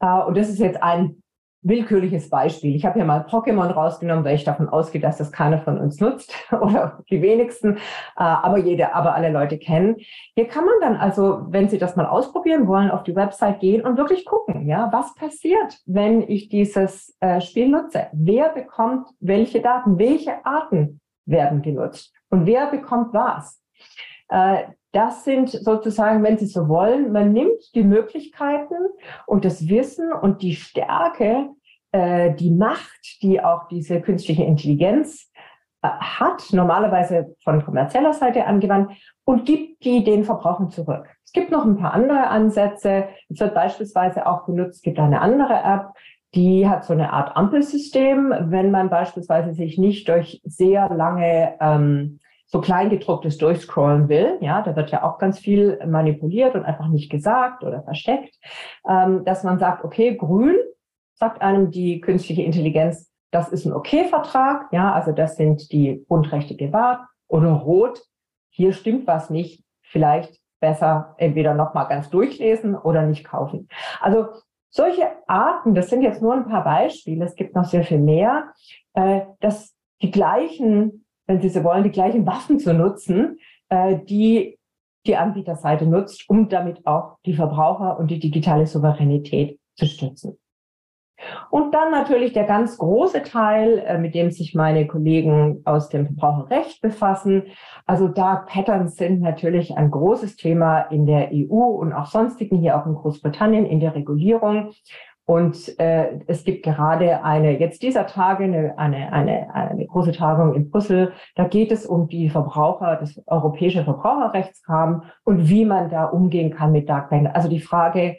Äh, und das ist jetzt ein willkürliches Beispiel. Ich habe hier mal Pokémon rausgenommen, weil ich davon ausgehe, dass das keiner von uns nutzt oder die wenigsten, äh, aber jede, aber alle Leute kennen. Hier kann man dann also, wenn Sie das mal ausprobieren wollen, auf die Website gehen und wirklich gucken, ja, was passiert, wenn ich dieses äh, Spiel nutze? Wer bekommt welche Daten? Welche Arten werden genutzt? Und wer bekommt was? Äh, das sind sozusagen, wenn Sie so wollen, man nimmt die Möglichkeiten und das Wissen und die Stärke, äh, die Macht, die auch diese künstliche Intelligenz äh, hat, normalerweise von kommerzieller Seite angewandt, und gibt die den Verbrauchern zurück. Es gibt noch ein paar andere Ansätze. Es wird beispielsweise auch benutzt, es gibt eine andere App, die hat so eine Art Ampelsystem, wenn man beispielsweise sich nicht durch sehr lange ähm, so kleingedrucktes durchscrollen will, ja, da wird ja auch ganz viel manipuliert und einfach nicht gesagt oder versteckt, ähm, dass man sagt, okay, grün sagt einem die künstliche Intelligenz, das ist ein Okay-Vertrag, ja, also das sind die Grundrechte gewahrt, oder rot, hier stimmt was nicht, vielleicht besser entweder nochmal ganz durchlesen oder nicht kaufen. Also solche Arten, das sind jetzt nur ein paar Beispiele, es gibt noch sehr viel mehr, äh, dass die gleichen wenn Sie so wollen, die gleichen Waffen zu nutzen, äh, die die Anbieterseite nutzt, um damit auch die Verbraucher und die digitale Souveränität zu stützen. Und dann natürlich der ganz große Teil, äh, mit dem sich meine Kollegen aus dem Verbraucherrecht befassen. Also Dark Patterns sind natürlich ein großes Thema in der EU und auch sonstigen, hier auch in Großbritannien in der Regulierung. Und äh, es gibt gerade eine, jetzt dieser Tage, eine, eine, eine, eine große Tagung in Brüssel. Da geht es um die Verbraucher, das europäische Verbraucherrechtsrahmen und wie man da umgehen kann mit Dark Bank. Also die Frage,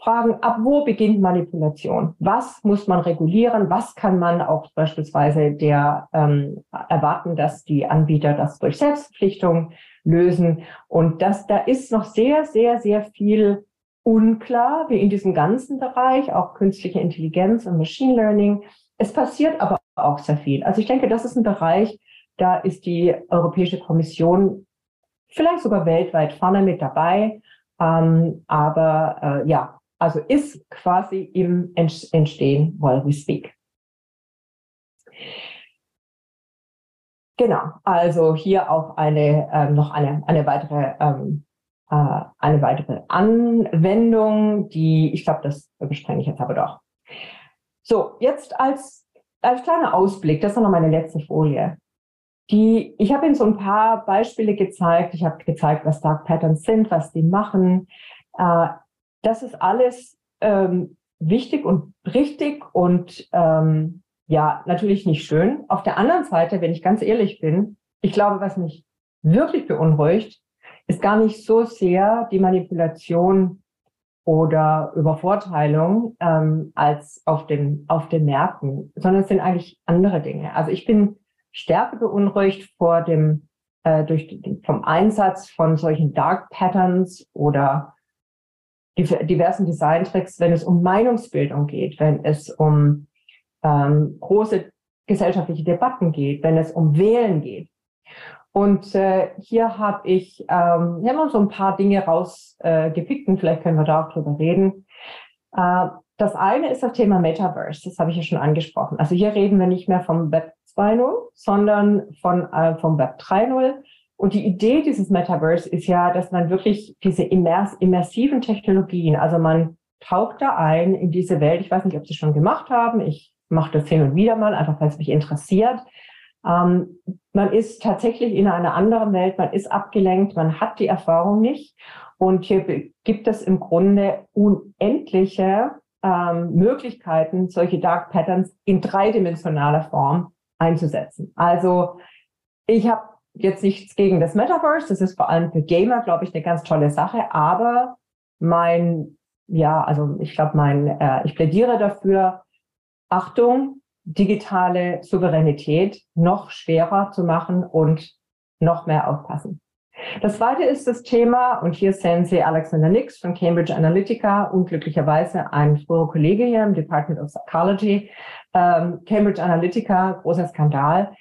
Fragen, ab wo beginnt Manipulation? Was muss man regulieren? Was kann man auch beispielsweise der ähm, erwarten, dass die Anbieter das durch Selbstverpflichtung lösen? Und das, da ist noch sehr, sehr, sehr viel unklar, wie in diesem ganzen Bereich, auch künstliche Intelligenz und Machine Learning. Es passiert aber auch sehr viel. Also ich denke, das ist ein Bereich, da ist die Europäische Kommission vielleicht sogar weltweit vorne mit dabei. Ähm, aber äh, ja, also ist quasi im Entstehen while we speak. Genau, also hier auch eine, ähm, noch eine, eine weitere ähm, äh, eine weitere Anwendung, die, ich glaube, das bespreche ich jetzt aber doch. So, jetzt als, als kleiner Ausblick, das ist noch meine letzte Folie. Die, ich habe Ihnen so ein paar Beispiele gezeigt. Ich habe gezeigt, was Dark Patterns sind, was die machen. Äh, das ist alles ähm, wichtig und richtig und ähm, ja, natürlich nicht schön. Auf der anderen Seite, wenn ich ganz ehrlich bin, ich glaube, was mich wirklich beunruhigt, ist gar nicht so sehr die Manipulation oder Übervorteilung ähm, als auf den, auf den Märkten, sondern es sind eigentlich andere Dinge. Also ich bin stärker beunruhigt vor dem, äh, durch vom Einsatz von solchen Dark Patterns oder diversen Design-Tricks, wenn es um Meinungsbildung geht, wenn es um ähm, große gesellschaftliche Debatten geht, wenn es um Wählen geht. Und äh, hier habe ich ähm, hier mal so ein paar Dinge rausgepickt äh, und vielleicht können wir da auch drüber reden. Äh, das eine ist das Thema Metaverse, das habe ich ja schon angesprochen. Also hier reden wir nicht mehr vom Web 2.0, sondern von, äh, vom Web 3.0. Und die Idee dieses Metaverse ist ja, dass man wirklich diese immers immersiven Technologien, also man taucht da ein in diese Welt. Ich weiß nicht, ob Sie schon gemacht haben. Ich mache das hin und wieder mal, einfach weil es mich interessiert. Ähm, man ist tatsächlich in einer anderen Welt, man ist abgelenkt, man hat die Erfahrung nicht. Und hier gibt es im Grunde unendliche ähm, Möglichkeiten, solche Dark Patterns in dreidimensionaler Form einzusetzen. Also ich habe jetzt nichts gegen das Metaverse, das ist vor allem für Gamer, glaube ich, eine ganz tolle Sache, aber mein, ja, also ich glaube, mein, äh, ich plädiere dafür, Achtung, digitale Souveränität noch schwerer zu machen und noch mehr aufpassen. Das zweite ist das Thema, und hier sehen Sie Alexander Nix von Cambridge Analytica, unglücklicherweise ein früherer Kollege hier im Department of Psychology. Ähm, Cambridge Analytica, großer Skandal.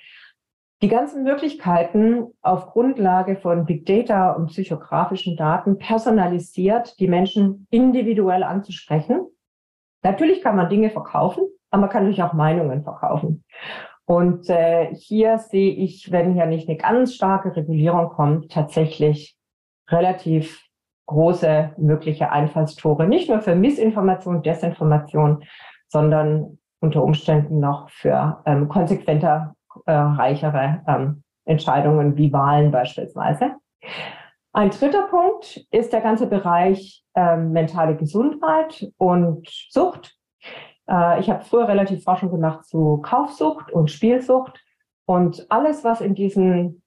Die ganzen Möglichkeiten auf Grundlage von Big Data und psychografischen Daten personalisiert die Menschen individuell anzusprechen Natürlich kann man Dinge verkaufen, aber man kann natürlich auch Meinungen verkaufen. Und äh, hier sehe ich, wenn hier nicht eine ganz starke Regulierung kommt, tatsächlich relativ große mögliche Einfallstore, nicht nur für Missinformation, Desinformation, sondern unter Umständen noch für ähm, konsequenter äh, reichere ähm, Entscheidungen wie Wahlen beispielsweise. Ein dritter Punkt ist der ganze Bereich ähm, mentale Gesundheit und Sucht. Äh, ich habe früher relativ Forschung gemacht zu Kaufsucht und Spielsucht und alles, was in diesen,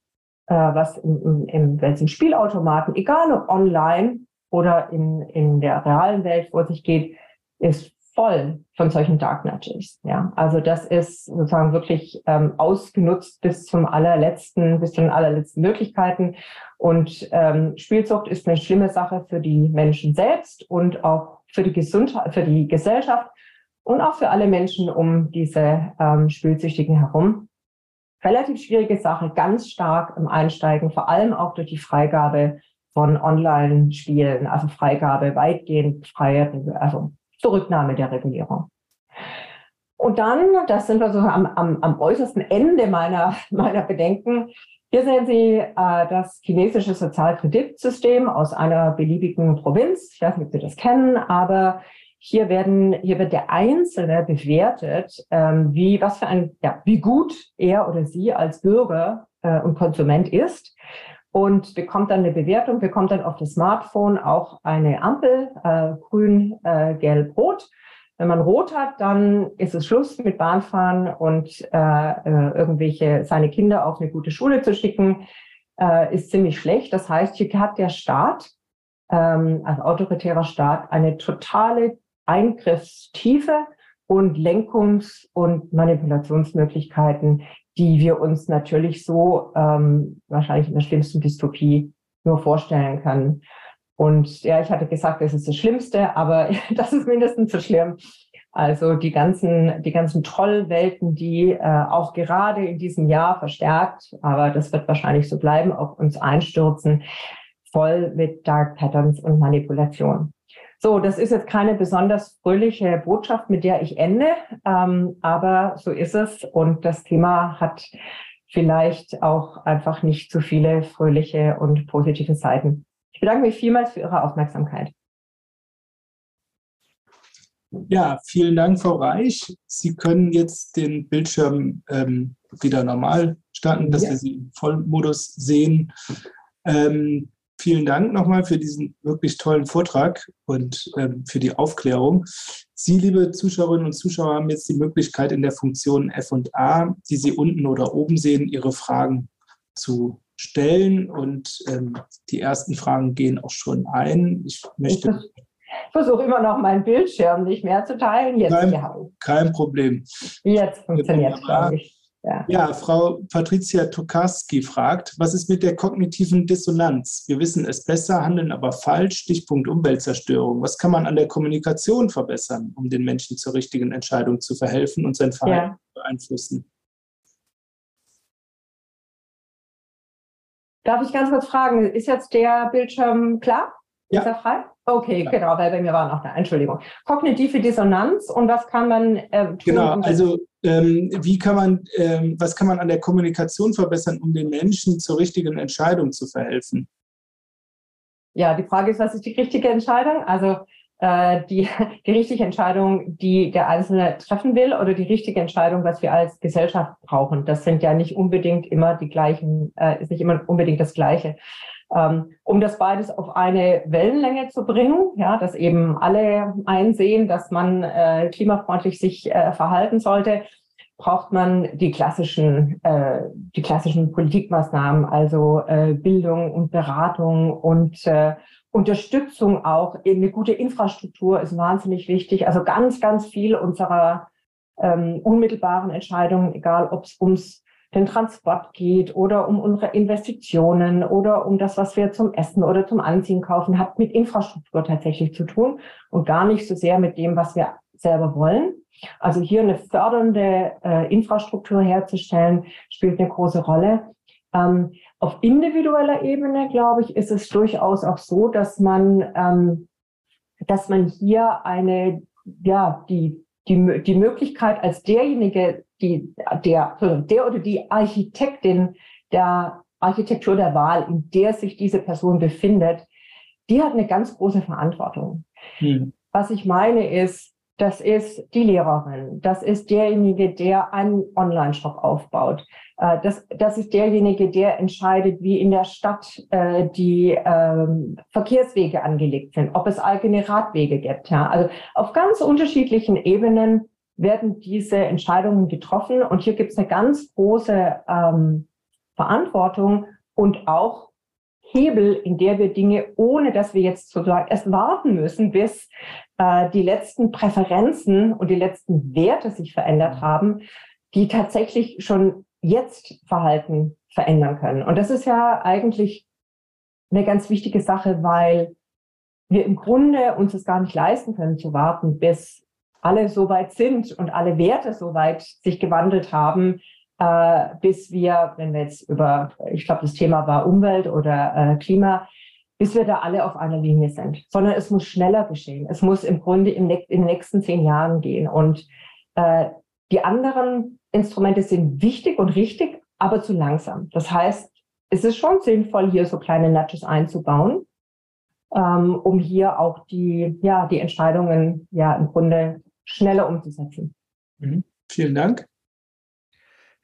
äh, was im, im, im Spielautomaten, egal ob online oder in, in der realen Welt vor sich geht, ist voll von solchen Dark Nudges. Ja, also das ist sozusagen wirklich ähm, ausgenutzt bis zum allerletzten, bis zu den allerletzten Möglichkeiten. Und ähm, Spielsucht ist eine schlimme Sache für die Menschen selbst und auch für die Gesundheit, für die Gesellschaft und auch für alle Menschen um diese ähm, Spielsüchtigen herum. Relativ schwierige Sache, ganz stark im Einsteigen, vor allem auch durch die Freigabe von Online-Spielen, also Freigabe weitgehend freie, also Zurücknahme der Regulierung. Und dann, das sind wir so am, am, am äußersten Ende meiner, meiner Bedenken, hier sehen Sie äh, das chinesische Sozialkreditsystem aus einer beliebigen Provinz. Ich weiß nicht, ob Sie das kennen, aber hier werden, hier wird der Einzelne bewertet, ähm, wie, was für ein, ja, wie gut er oder sie als Bürger äh, und Konsument ist und bekommt dann eine Bewertung, bekommt dann auf das Smartphone auch eine Ampel, äh, grün, äh, gelb, rot. Wenn man rot hat, dann ist es Schluss mit Bahnfahren und äh, äh, irgendwelche seine Kinder auf eine gute Schule zu schicken, äh, ist ziemlich schlecht. Das heißt, hier hat der Staat, ähm, also autoritärer Staat, eine totale Eingriffstiefe und Lenkungs- und Manipulationsmöglichkeiten, die wir uns natürlich so ähm, wahrscheinlich in der schlimmsten Dystopie nur vorstellen können. Und ja, ich hatte gesagt, das ist das Schlimmste, aber das ist mindestens so schlimm. Also die ganzen, die ganzen Trollwelten, die äh, auch gerade in diesem Jahr verstärkt, aber das wird wahrscheinlich so bleiben, auf uns einstürzen, voll mit Dark Patterns und Manipulation. So, das ist jetzt keine besonders fröhliche Botschaft, mit der ich ende, ähm, aber so ist es. Und das Thema hat vielleicht auch einfach nicht so viele fröhliche und positive Seiten. Ich bedanke mich vielmals für Ihre Aufmerksamkeit. Ja, vielen Dank, Frau Reich. Sie können jetzt den Bildschirm ähm, wieder normal starten, dass ja. wir Sie im Vollmodus sehen. Ähm, vielen Dank nochmal für diesen wirklich tollen Vortrag und ähm, für die Aufklärung. Sie, liebe Zuschauerinnen und Zuschauer, haben jetzt die Möglichkeit, in der Funktion F&A, die Sie unten oder oben sehen, Ihre Fragen zu stellen. Und ähm, die ersten Fragen gehen auch schon ein. Ich möchte. Ich versuche immer noch meinen Bildschirm nicht mehr zu teilen. Jetzt kein, kein Problem. Jetzt funktioniert es, glaube ich. Ja. ja. Frau Patricia Tokarski fragt, was ist mit der kognitiven Dissonanz? Wir wissen es besser, handeln aber falsch. Stichpunkt Umweltzerstörung. Was kann man an der Kommunikation verbessern, um den Menschen zur richtigen Entscheidung zu verhelfen und sein Verhalten ja. zu beeinflussen? Darf ich ganz kurz fragen, ist jetzt der Bildschirm klar? Ja. Ist er frei? Okay, ja. genau, weil bei mir war noch eine Entschuldigung. Kognitive Dissonanz und was kann man äh, tun? Genau, also ähm, wie kann man, ähm, was kann man an der Kommunikation verbessern, um den Menschen zur richtigen Entscheidung zu verhelfen? Ja, die Frage ist, was ist die richtige Entscheidung? Also äh, die, die richtige Entscheidung, die der Einzelne treffen will oder die richtige Entscheidung, was wir als Gesellschaft brauchen. Das sind ja nicht unbedingt immer die gleichen, äh, ist nicht immer unbedingt das Gleiche. Ähm, um das beides auf eine Wellenlänge zu bringen, ja, dass eben alle einsehen, dass man äh, klimafreundlich sich äh, verhalten sollte, braucht man die klassischen, äh, die klassischen Politikmaßnahmen, also äh, Bildung und Beratung und äh, Unterstützung auch. Eine gute Infrastruktur ist wahnsinnig wichtig. Also ganz, ganz viel unserer ähm, unmittelbaren Entscheidungen, egal ob es ums den Transport geht oder um unsere Investitionen oder um das, was wir zum Essen oder zum Anziehen kaufen, hat mit Infrastruktur tatsächlich zu tun und gar nicht so sehr mit dem, was wir selber wollen. Also hier eine fördernde äh, Infrastruktur herzustellen, spielt eine große Rolle. Ähm, auf individueller Ebene, glaube ich, ist es durchaus auch so, dass man, ähm, dass man hier eine ja, die, die, die Möglichkeit als derjenige, die, der, der oder die Architektin der Architektur der Wahl, in der sich diese Person befindet, die hat eine ganz große Verantwortung. Hm. Was ich meine ist, das ist die Lehrerin, das ist derjenige, der einen Online-Shop aufbaut, äh, das, das ist derjenige, der entscheidet, wie in der Stadt äh, die ähm, Verkehrswege angelegt sind, ob es eigene Radwege gibt. Ja. Also auf ganz unterschiedlichen Ebenen werden diese Entscheidungen getroffen und hier gibt es eine ganz große ähm, Verantwortung und auch Hebel, in der wir Dinge, ohne dass wir jetzt sozusagen erst warten müssen, bis äh, die letzten Präferenzen und die letzten Werte sich verändert haben, die tatsächlich schon jetzt Verhalten verändern können. Und das ist ja eigentlich eine ganz wichtige Sache, weil wir im Grunde uns es gar nicht leisten können zu warten, bis alle so weit sind und alle Werte so weit sich gewandelt haben, äh, bis wir, wenn wir jetzt über, ich glaube, das Thema war Umwelt oder äh, Klima, bis wir da alle auf einer Linie sind, sondern es muss schneller geschehen. Es muss im Grunde im, in den nächsten zehn Jahren gehen. Und äh, die anderen Instrumente sind wichtig und richtig, aber zu langsam. Das heißt, es ist schon sinnvoll, hier so kleine Nudges einzubauen, ähm, um hier auch die, ja, die Entscheidungen ja im Grunde schneller umzusetzen. Mhm. Vielen Dank.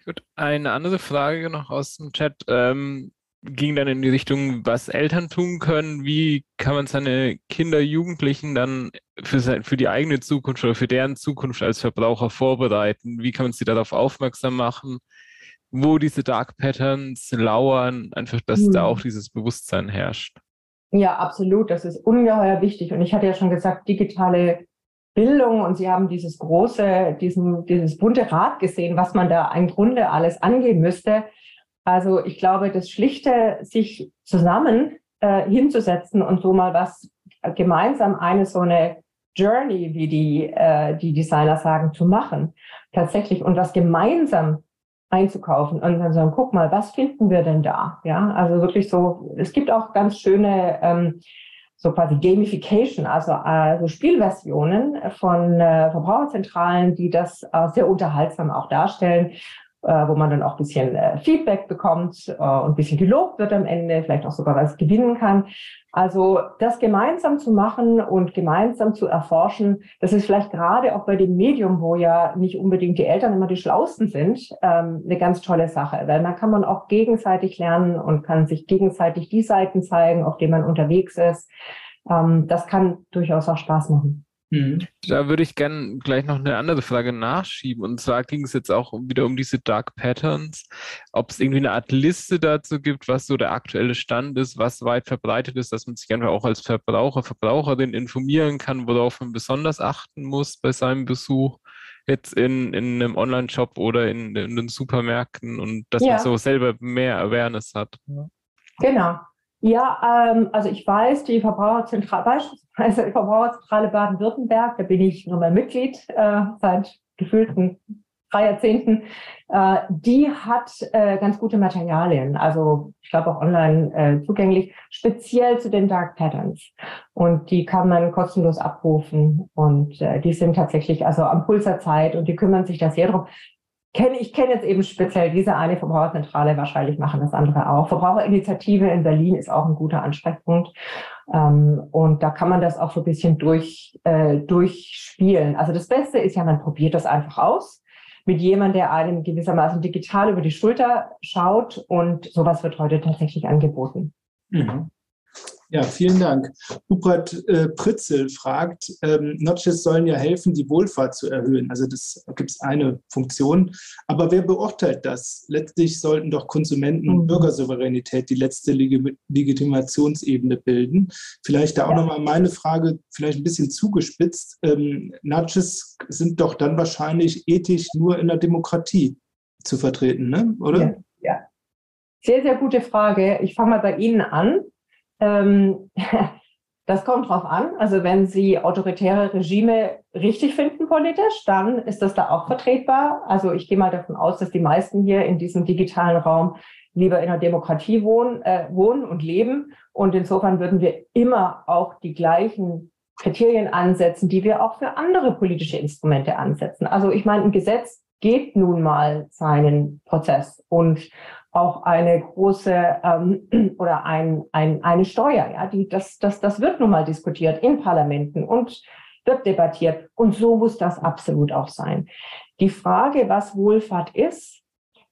Gut, eine andere Frage noch aus dem Chat. Ähm, ging dann in die Richtung, was Eltern tun können, wie kann man seine Kinder, Jugendlichen dann für, sein, für die eigene Zukunft oder für deren Zukunft als Verbraucher vorbereiten, wie kann man sie darauf aufmerksam machen, wo diese Dark Patterns lauern, einfach, dass hm. da auch dieses Bewusstsein herrscht. Ja, absolut, das ist ungeheuer wichtig und ich hatte ja schon gesagt, digitale Bildung und Sie haben dieses große, diesen, dieses bunte Rad gesehen, was man da im Grunde alles angehen müsste. Also ich glaube, das Schlichte, sich zusammen äh, hinzusetzen und so mal was gemeinsam eine so eine Journey, wie die, äh, die Designer sagen, zu machen, tatsächlich und was gemeinsam einzukaufen und dann sagen, guck mal, was finden wir denn da? Ja, also wirklich so, es gibt auch ganz schöne ähm, so quasi Gamification, also äh, Spielversionen von äh, Verbraucherzentralen, die das äh, sehr unterhaltsam auch darstellen, wo man dann auch ein bisschen äh, Feedback bekommt äh, und ein bisschen gelobt wird am Ende, vielleicht auch sogar was gewinnen kann. Also das gemeinsam zu machen und gemeinsam zu erforschen, das ist vielleicht gerade auch bei dem Medium, wo ja nicht unbedingt die Eltern immer die Schlausten sind, ähm, eine ganz tolle Sache, weil man kann man auch gegenseitig lernen und kann sich gegenseitig die Seiten zeigen, auf denen man unterwegs ist. Ähm, das kann durchaus auch Spaß machen. Mhm. Da würde ich gerne gleich noch eine andere Frage nachschieben. Und zwar ging es jetzt auch wieder um diese Dark Patterns. Ob es irgendwie eine Art Liste dazu gibt, was so der aktuelle Stand ist, was weit verbreitet ist, dass man sich einfach auch als Verbraucher, Verbraucherin informieren kann, worauf man besonders achten muss bei seinem Besuch jetzt in, in einem Online-Shop oder in, in, den Supermärkten und dass ja. man so selber mehr Awareness hat. Genau. Ja, ähm, also ich weiß, die Verbraucherzentrale, beispielsweise die Verbraucherzentrale Baden-Württemberg, da bin ich nun mal Mitglied äh, seit gefühlten drei Jahrzehnten, äh, die hat äh, ganz gute Materialien, also ich glaube auch online äh, zugänglich, speziell zu den Dark Patterns. Und die kann man kostenlos abrufen und äh, die sind tatsächlich also am Puls der Zeit und die kümmern sich da sehr drum kenne, ich kenne jetzt eben speziell diese eine Verbraucherzentrale, wahrscheinlich machen das andere auch. Verbraucherinitiative in Berlin ist auch ein guter Ansprechpunkt. Ähm, und da kann man das auch so ein bisschen durch, äh, durchspielen. Also das Beste ist ja, man probiert das einfach aus mit jemandem, der einem gewissermaßen digital über die Schulter schaut. Und sowas wird heute tatsächlich angeboten. Mhm. Ja, vielen Dank. Rupert äh, Pritzel fragt, ähm, Notches sollen ja helfen, die Wohlfahrt zu erhöhen. Also das gibt es eine Funktion. Aber wer beurteilt das? Letztlich sollten doch Konsumenten- und mhm. Bürgersouveränität die letzte Leg Legitimationsebene bilden. Vielleicht da auch ja. nochmal meine Frage, vielleicht ein bisschen zugespitzt. Ähm, Nudges sind doch dann wahrscheinlich ethisch nur in der Demokratie zu vertreten, ne? oder? Ja, ja. Sehr, sehr gute Frage. Ich fange mal bei Ihnen an. Ähm, das kommt drauf an. Also wenn Sie autoritäre Regime richtig finden politisch, dann ist das da auch vertretbar. Also ich gehe mal davon aus, dass die meisten hier in diesem digitalen Raum lieber in einer Demokratie wohnen, äh, wohnen und leben. Und insofern würden wir immer auch die gleichen Kriterien ansetzen, die wir auch für andere politische Instrumente ansetzen. Also ich meine, ein Gesetz geht nun mal seinen Prozess und auch eine große ähm, oder ein, ein, eine Steuer, ja, die, das, das, das wird nun mal diskutiert in Parlamenten und wird debattiert. Und so muss das absolut auch sein. Die Frage, was Wohlfahrt ist,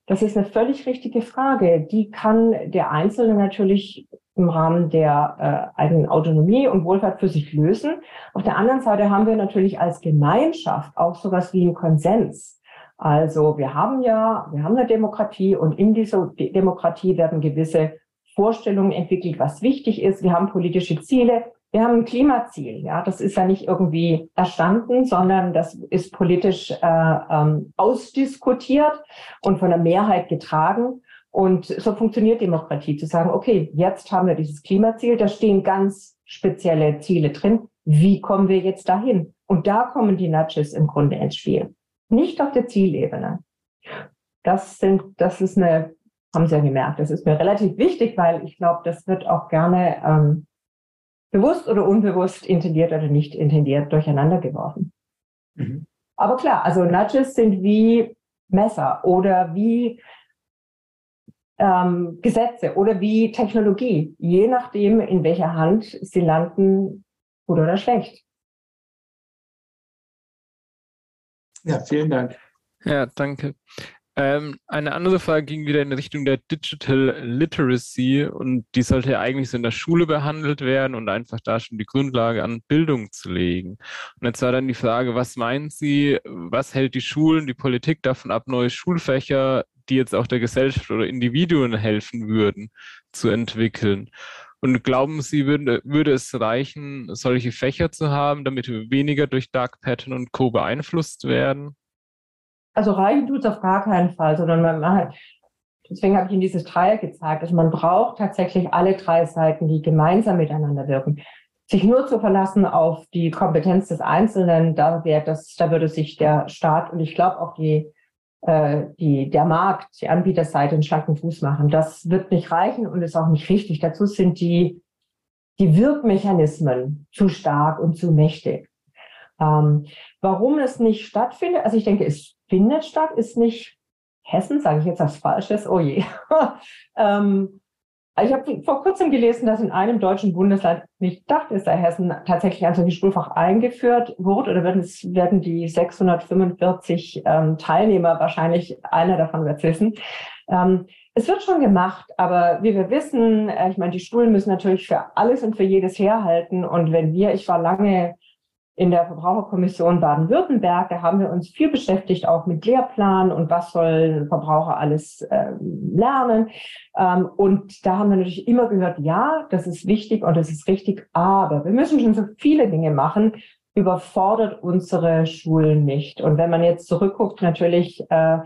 das ist eine völlig richtige Frage. Die kann der Einzelne natürlich im Rahmen der äh, eigenen Autonomie und Wohlfahrt für sich lösen. Auf der anderen Seite haben wir natürlich als Gemeinschaft auch sowas wie einen Konsens. Also wir haben ja, wir haben eine Demokratie und in dieser Demokratie werden gewisse Vorstellungen entwickelt, was wichtig ist. Wir haben politische Ziele. Wir haben ein Klimaziel. Ja, das ist ja nicht irgendwie erstanden, sondern das ist politisch äh, ähm, ausdiskutiert und von der Mehrheit getragen. Und so funktioniert Demokratie, zu sagen, okay, jetzt haben wir dieses Klimaziel, da stehen ganz spezielle Ziele drin. Wie kommen wir jetzt dahin? Und da kommen die Nudges im Grunde ins Spiel. Nicht auf der Zielebene. Das sind, das ist eine, haben Sie ja gemerkt, das ist mir relativ wichtig, weil ich glaube, das wird auch gerne ähm, bewusst oder unbewusst intendiert oder nicht intendiert durcheinander geworfen. Mhm. Aber klar, also Nudges sind wie Messer oder wie ähm, Gesetze oder wie Technologie, je nachdem, in welcher Hand sie landen, gut oder schlecht. Ja, vielen Dank. Ja, danke. Ähm, eine andere Frage ging wieder in Richtung der Digital Literacy und die sollte ja eigentlich so in der Schule behandelt werden und einfach da schon die Grundlage an Bildung zu legen. Und jetzt war dann die Frage, was meinen Sie, was hält die Schulen, die Politik davon ab, neue Schulfächer, die jetzt auch der Gesellschaft oder Individuen helfen würden, zu entwickeln? Und glauben Sie, würde, würde es reichen, solche Fächer zu haben, damit wir weniger durch Dark Pattern und Co. beeinflusst werden? Also reichen tut es auf gar keinen Fall, sondern man macht, deswegen habe ich Ihnen dieses Dreieck gezeigt, also man braucht tatsächlich alle drei Seiten, die gemeinsam miteinander wirken. Sich nur zu verlassen auf die Kompetenz des Einzelnen, da wäre das, da würde sich der Staat und ich glaube auch die, die, der Markt, die Anbieterseite einen schlanken Fuß machen. Das wird nicht reichen und ist auch nicht richtig. Dazu sind die, die Wirkmechanismen zu stark und zu mächtig. Ähm, warum es nicht stattfindet, also ich denke, es findet statt, ist nicht Hessen, sage ich jetzt was Falsches, oh je. ähm, ich habe vor kurzem gelesen, dass in einem deutschen Bundesland, ich dachte, es sei Hessen, tatsächlich ein solches Schulfach eingeführt wurde oder werden, es, werden die 645 ähm, Teilnehmer, wahrscheinlich einer davon wird wissen. Ähm, es wird schon gemacht, aber wie wir wissen, äh, ich meine, die Schulen müssen natürlich für alles und für jedes herhalten. Und wenn wir, ich war lange in der Verbraucherkommission Baden-Württemberg, da haben wir uns viel beschäftigt, auch mit Lehrplan und was sollen Verbraucher alles äh, lernen. Ähm, und da haben wir natürlich immer gehört, ja, das ist wichtig und das ist richtig, aber wir müssen schon so viele Dinge machen, überfordert unsere Schulen nicht. Und wenn man jetzt zurückguckt, natürlich äh,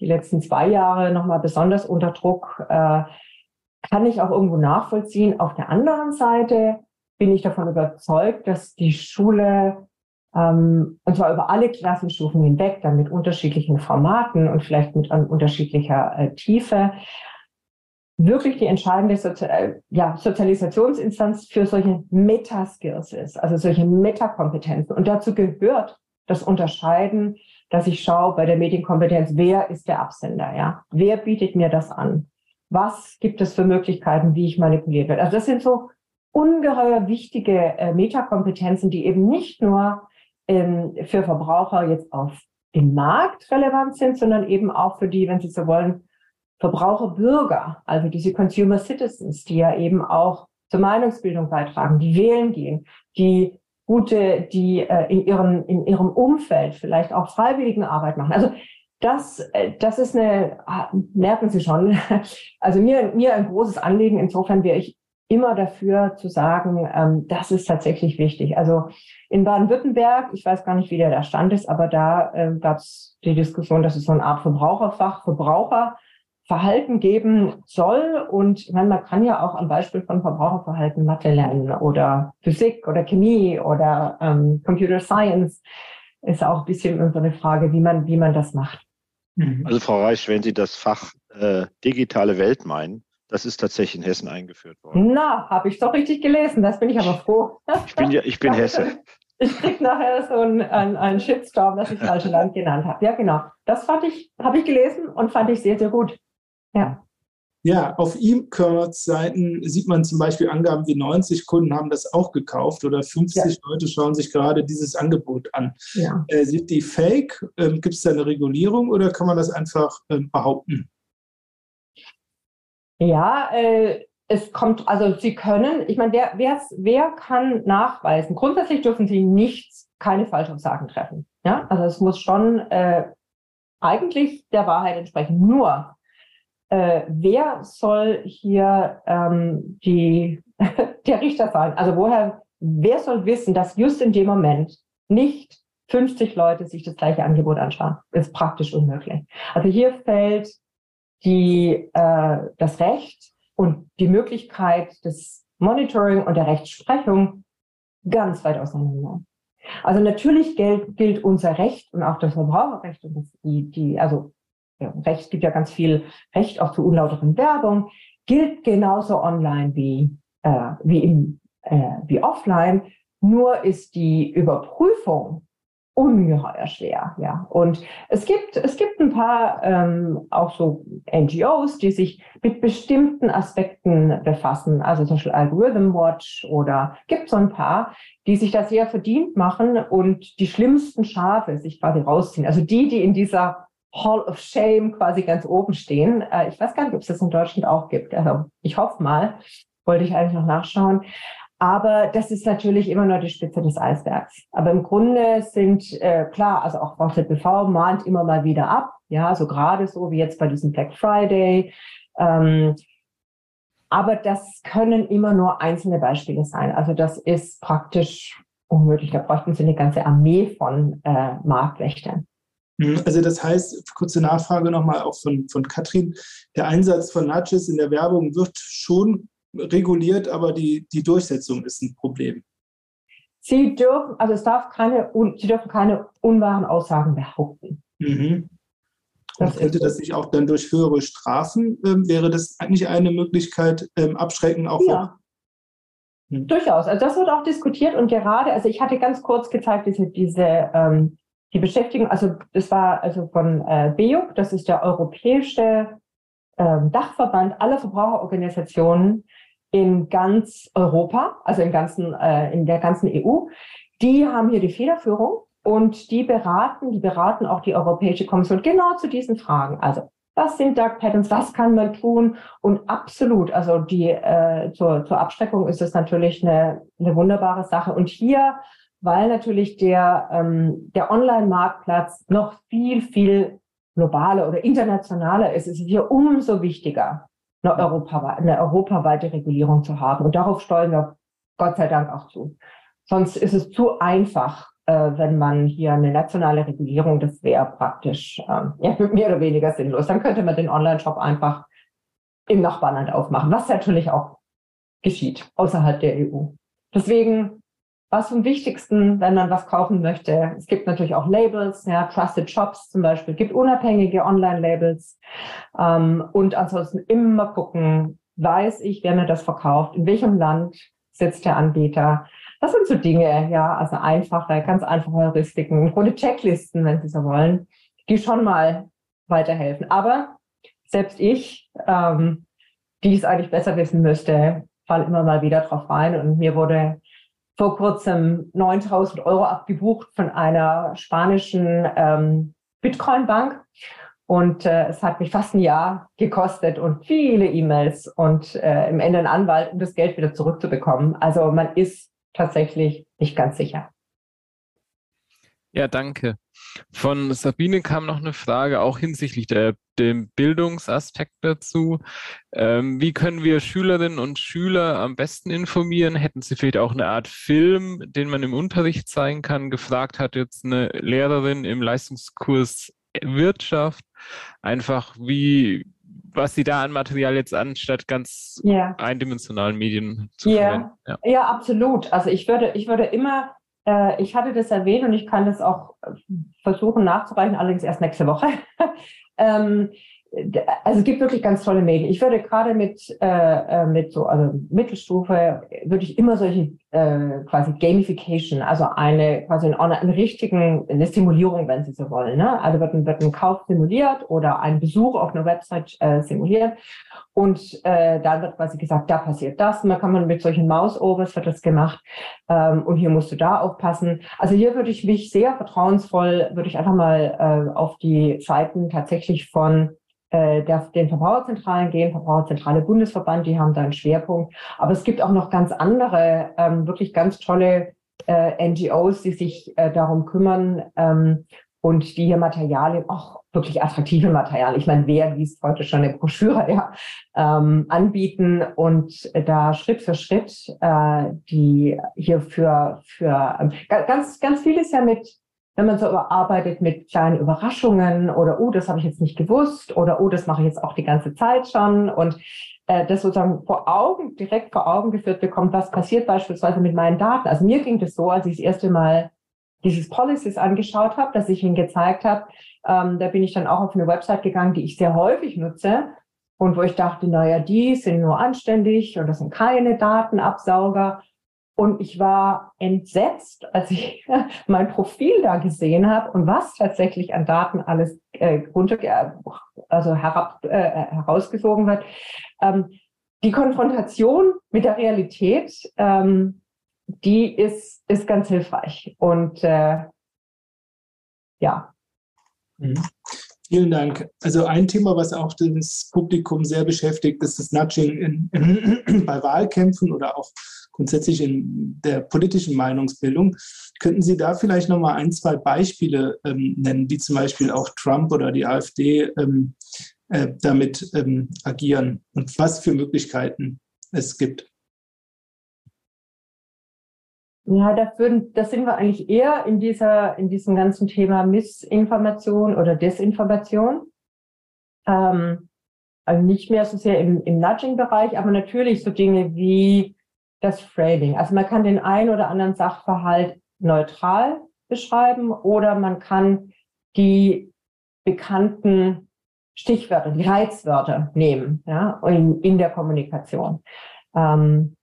die letzten zwei Jahre nochmal besonders unter Druck, äh, kann ich auch irgendwo nachvollziehen. Auf der anderen Seite bin ich davon überzeugt, dass die Schule, ähm, und zwar über alle Klassenstufen hinweg, dann mit unterschiedlichen Formaten und vielleicht mit an unterschiedlicher äh, Tiefe, wirklich die entscheidende Sozial äh, ja, Sozialisationsinstanz für solche Metaskills ist, also solche Metakompetenzen. Und dazu gehört das Unterscheiden, dass ich schaue bei der Medienkompetenz, wer ist der Absender, ja? Wer bietet mir das an? Was gibt es für Möglichkeiten, wie ich manipuliert werde? Also das sind so ungeheuer wichtige äh, Metakompetenzen, die eben nicht nur ähm, für Verbraucher jetzt auf dem Markt relevant sind, sondern eben auch für die, wenn Sie so wollen, Verbraucherbürger, also diese Consumer Citizens, die ja eben auch zur Meinungsbildung beitragen, die wählen gehen, die gute, die äh, in ihrem in ihrem Umfeld vielleicht auch freiwilligen Arbeit machen. Also das, äh, das ist eine, ah, merken Sie schon, also mir, mir ein großes Anliegen. Insofern wäre ich immer dafür zu sagen, ähm, das ist tatsächlich wichtig. Also in Baden-Württemberg, ich weiß gar nicht, wie der da Stand ist, aber da äh, gab es die Diskussion, dass es so eine Art Verbraucherfach, Verbraucherverhalten geben soll. Und ich meine, man kann ja auch am Beispiel von Verbraucherverhalten Mathe lernen oder Physik oder Chemie oder ähm, Computer Science. Ist auch ein bisschen unsere Frage, wie man, wie man das macht. Also Frau Reich, wenn Sie das Fach äh, digitale Welt meinen, Das ist tatsächlich in Hessen eingeführt worden. Na, habe ich doch richtig gelesen. Das bin ich aber froh. Ich bin ja, ich bin Hesse. Ich krieg nachher so einen, einen, einen Shitstorm, dass ich falsche Land genannt habe. Ja, genau. Das fand ich, habe ich gelesen und fand ich sehr, sehr gut. Ja. Ja, auf E-Commerce-Seiten sieht man zum Beispiel Angaben wie 90 Kunden haben das auch gekauft oder 50 ja. Leute schauen sich gerade dieses Angebot an. Ja. Äh, sind die fake? Ähm, Gibt es da eine Regulierung oder kann man das einfach ähm, behaupten? Ja, äh, es kommt, also Sie können, ich meine, wer, wer kann nachweisen? Grundsätzlich dürfen Sie nichts, keine Falschaussagen treffen. Ja, also es muss schon äh, eigentlich der Wahrheit entsprechen. Nur, äh, wer soll hier ähm, die, der Richter sein? Also woher, wer soll wissen, dass just in dem Moment nicht 50 Leute sich das gleiche Angebot anschauen? Ist praktisch unmöglich. Also hier fällt die, äh, das Recht und die Möglichkeit des Monitoring und der Rechtsprechung ganz weit auseinander. Also natürlich gilt, gilt unser Recht und auch das Verbraucherrecht und das, die, die, also ja, Recht gibt ja ganz viel Recht auch zu unlauteren Werbung, gilt genauso online wie, äh, wie, im, äh, wie offline. Nur ist die Überprüfung ungeheuer schwer, ja. Und es gibt, es gibt ein paar ähm, auch so NGOs, die sich mit bestimmten Aspekten befassen, also zum Beispiel Algorithm Watch oder gibt so ein paar, die sich da sehr verdient machen und die schlimmsten Schafe sich quasi rausziehen. Also die, die in dieser Hall of Shame quasi ganz oben stehen. Äh, ich weiß gar nicht, ob es das in Deutschland auch gibt. Also ich hoffe mal, wollte ich eigentlich noch nachschauen. Aber das ist natürlich immer nur die Spitze des Eisbergs. Aber im Grunde sind, äh, klar, also auch VZBV mahnt immer mal wieder ab. Ja, so gerade so wie jetzt bei diesem Black Friday. Ähm, aber das können immer nur einzelne Beispiele sein. Also das ist praktisch unmöglich. Da bräuchten Sie eine ganze Armee von äh, Marktwächtern. Hm, also das heißt, kurze Nachfrage nochmal auch von, von Katrin, der Einsatz von Nudges in der Werbung wird schon reguliert, aber die, die Durchsetzung ist ein Problem. Sie dürfen, also es darf keine, Sie dürfen keine unwahren Aussagen behaupten. Mhm. Und könnte das nicht auch dann durch höhere Strafen, ähm, wäre das eigentlich eine Möglichkeit, ähm, abschrecken auch? Ja. Hm. Durchaus. Also das wird auch diskutiert und gerade, also ich hatte ganz kurz gezeigt, diese, diese ähm, die Beschäftigung, also das war also von äh, BEUC, das ist der europäische ähm, Dachverband aller Verbraucherorganisationen in ganz Europa, also im ganzen, äh, in der ganzen EU. Die haben hier die Federführung und die beraten, die beraten auch die Europäische Kommission genau zu diesen Fragen. Also was sind Dark Patterns, was kann man tun? Und absolut, also die äh, zur, zur Abschreckung ist es natürlich eine, eine wunderbare Sache. Und hier, weil natürlich der, ähm, der Online-Marktplatz noch viel, viel globale oder internationale ist, ist es hier umso wichtiger, eine, Europa, eine europaweite Regulierung zu haben. Und darauf steuern wir Gott sei Dank auch zu. Sonst ist es zu einfach, äh, wenn man hier eine nationale Regulierung, das wäre praktisch ähm, ja, mehr oder weniger sinnlos. Dann könnte man den Online-Shop einfach im Nachbarland aufmachen, was natürlich auch geschieht außerhalb der EU. Deswegen was vom Wichtigsten, wenn man was kaufen möchte. Es gibt natürlich auch Labels, ja, Trusted Shops zum Beispiel, gibt unabhängige Online-Labels. Ähm, und ansonsten immer gucken, weiß ich, wer mir das verkauft, in welchem Land sitzt der Anbieter. Das sind so Dinge, ja, also einfache, ganz einfache Heuristiken, ohne Checklisten, wenn Sie so wollen, die schon mal weiterhelfen. Aber selbst ich, ähm, die es eigentlich besser wissen müsste, fall immer mal wieder drauf rein und mir wurde vor kurzem 9000 Euro abgebucht von einer spanischen ähm, Bitcoin-Bank. Und äh, es hat mich fast ein Jahr gekostet und viele E-Mails und äh, im Ende ein Anwalt, um das Geld wieder zurückzubekommen. Also man ist tatsächlich nicht ganz sicher. Ja, danke. Von Sabine kam noch eine Frage, auch hinsichtlich der, dem Bildungsaspekt dazu. Ähm, wie können wir Schülerinnen und Schüler am besten informieren? Hätten Sie vielleicht auch eine Art Film, den man im Unterricht zeigen kann? Gefragt hat jetzt eine Lehrerin im Leistungskurs Wirtschaft, einfach wie, was sie da an Material jetzt anstatt ganz ja. eindimensionalen Medien zu ja. verwenden. Ja. ja, absolut. Also ich würde, ich würde immer äh, ich hatte das erwähnt und ich kann das auch äh, versuchen nachzureichen, allerdings erst nächste Woche. ähm, also es gibt wirklich ganz tolle Medien. Ich würde gerade mit, äh, äh, mit so, also Mittelstufe, würde ich immer solche äh, quasi Gamification, also eine quasi eine, eine richtigen, eine Simulierung, wenn Sie so wollen. Ne? Also wird ein, wird ein Kauf simuliert oder ein Besuch auf einer Website äh, simuliert. Und äh, dann wird quasi gesagt, da passiert das. Man kann man mit solchen Mouse-Overs wird das gemacht. Ähm, und hier musst du da aufpassen. Also hier würde ich mich sehr vertrauensvoll, würde ich einfach mal äh, auf die Seiten tatsächlich von äh, der, den Verbraucherzentralen gehen, Verbraucherzentrale Bundesverband, die haben da einen Schwerpunkt. Aber es gibt auch noch ganz andere, ähm, wirklich ganz tolle äh, NGOs, die sich äh, darum kümmern ähm, und die hier Materialien, auch wirklich attraktive Materialien, ich meine, wer liest heute schon eine Broschüre, ja, ähm, anbieten und da Schritt für Schritt äh, die hier für, für ähm, ganz, ganz vieles ja mit wenn man so arbeitet mit kleinen Überraschungen oder, oh, das habe ich jetzt nicht gewusst oder, oh, das mache ich jetzt auch die ganze Zeit schon und äh, das sozusagen vor Augen, direkt vor Augen geführt bekommt, was passiert beispielsweise mit meinen Daten. Also mir ging das so, als ich das erste Mal dieses Policies angeschaut habe, dass ich Ihnen gezeigt habe, ähm, da bin ich dann auch auf eine Website gegangen, die ich sehr häufig nutze und wo ich dachte, naja, die sind nur anständig und das sind keine Datenabsauger. Und ich war entsetzt, als ich mein Profil da gesehen habe und was tatsächlich an Daten alles äh, runter, also herab, äh, herausgesogen wird. Ähm, die Konfrontation mit der Realität, ähm, die ist, ist ganz hilfreich. Und äh, ja. Mhm. Vielen Dank. Also ein Thema, was auch das Publikum sehr beschäftigt, ist das Nudging in, in, bei Wahlkämpfen oder auch grundsätzlich in der politischen Meinungsbildung. Könnten Sie da vielleicht noch mal ein, zwei Beispiele ähm, nennen, wie zum Beispiel auch Trump oder die AfD ähm, äh, damit ähm, agieren und was für Möglichkeiten es gibt? Ja, das, würden, das sind wir eigentlich eher in, dieser, in diesem ganzen Thema Missinformation oder Desinformation. Ähm, also nicht mehr so sehr im, im Nudging-Bereich, aber natürlich so Dinge wie das Framing. Also man kann den einen oder anderen Sachverhalt neutral beschreiben oder man kann die bekannten Stichwörter, die Reizwörter nehmen, ja, in, in der Kommunikation. Ähm,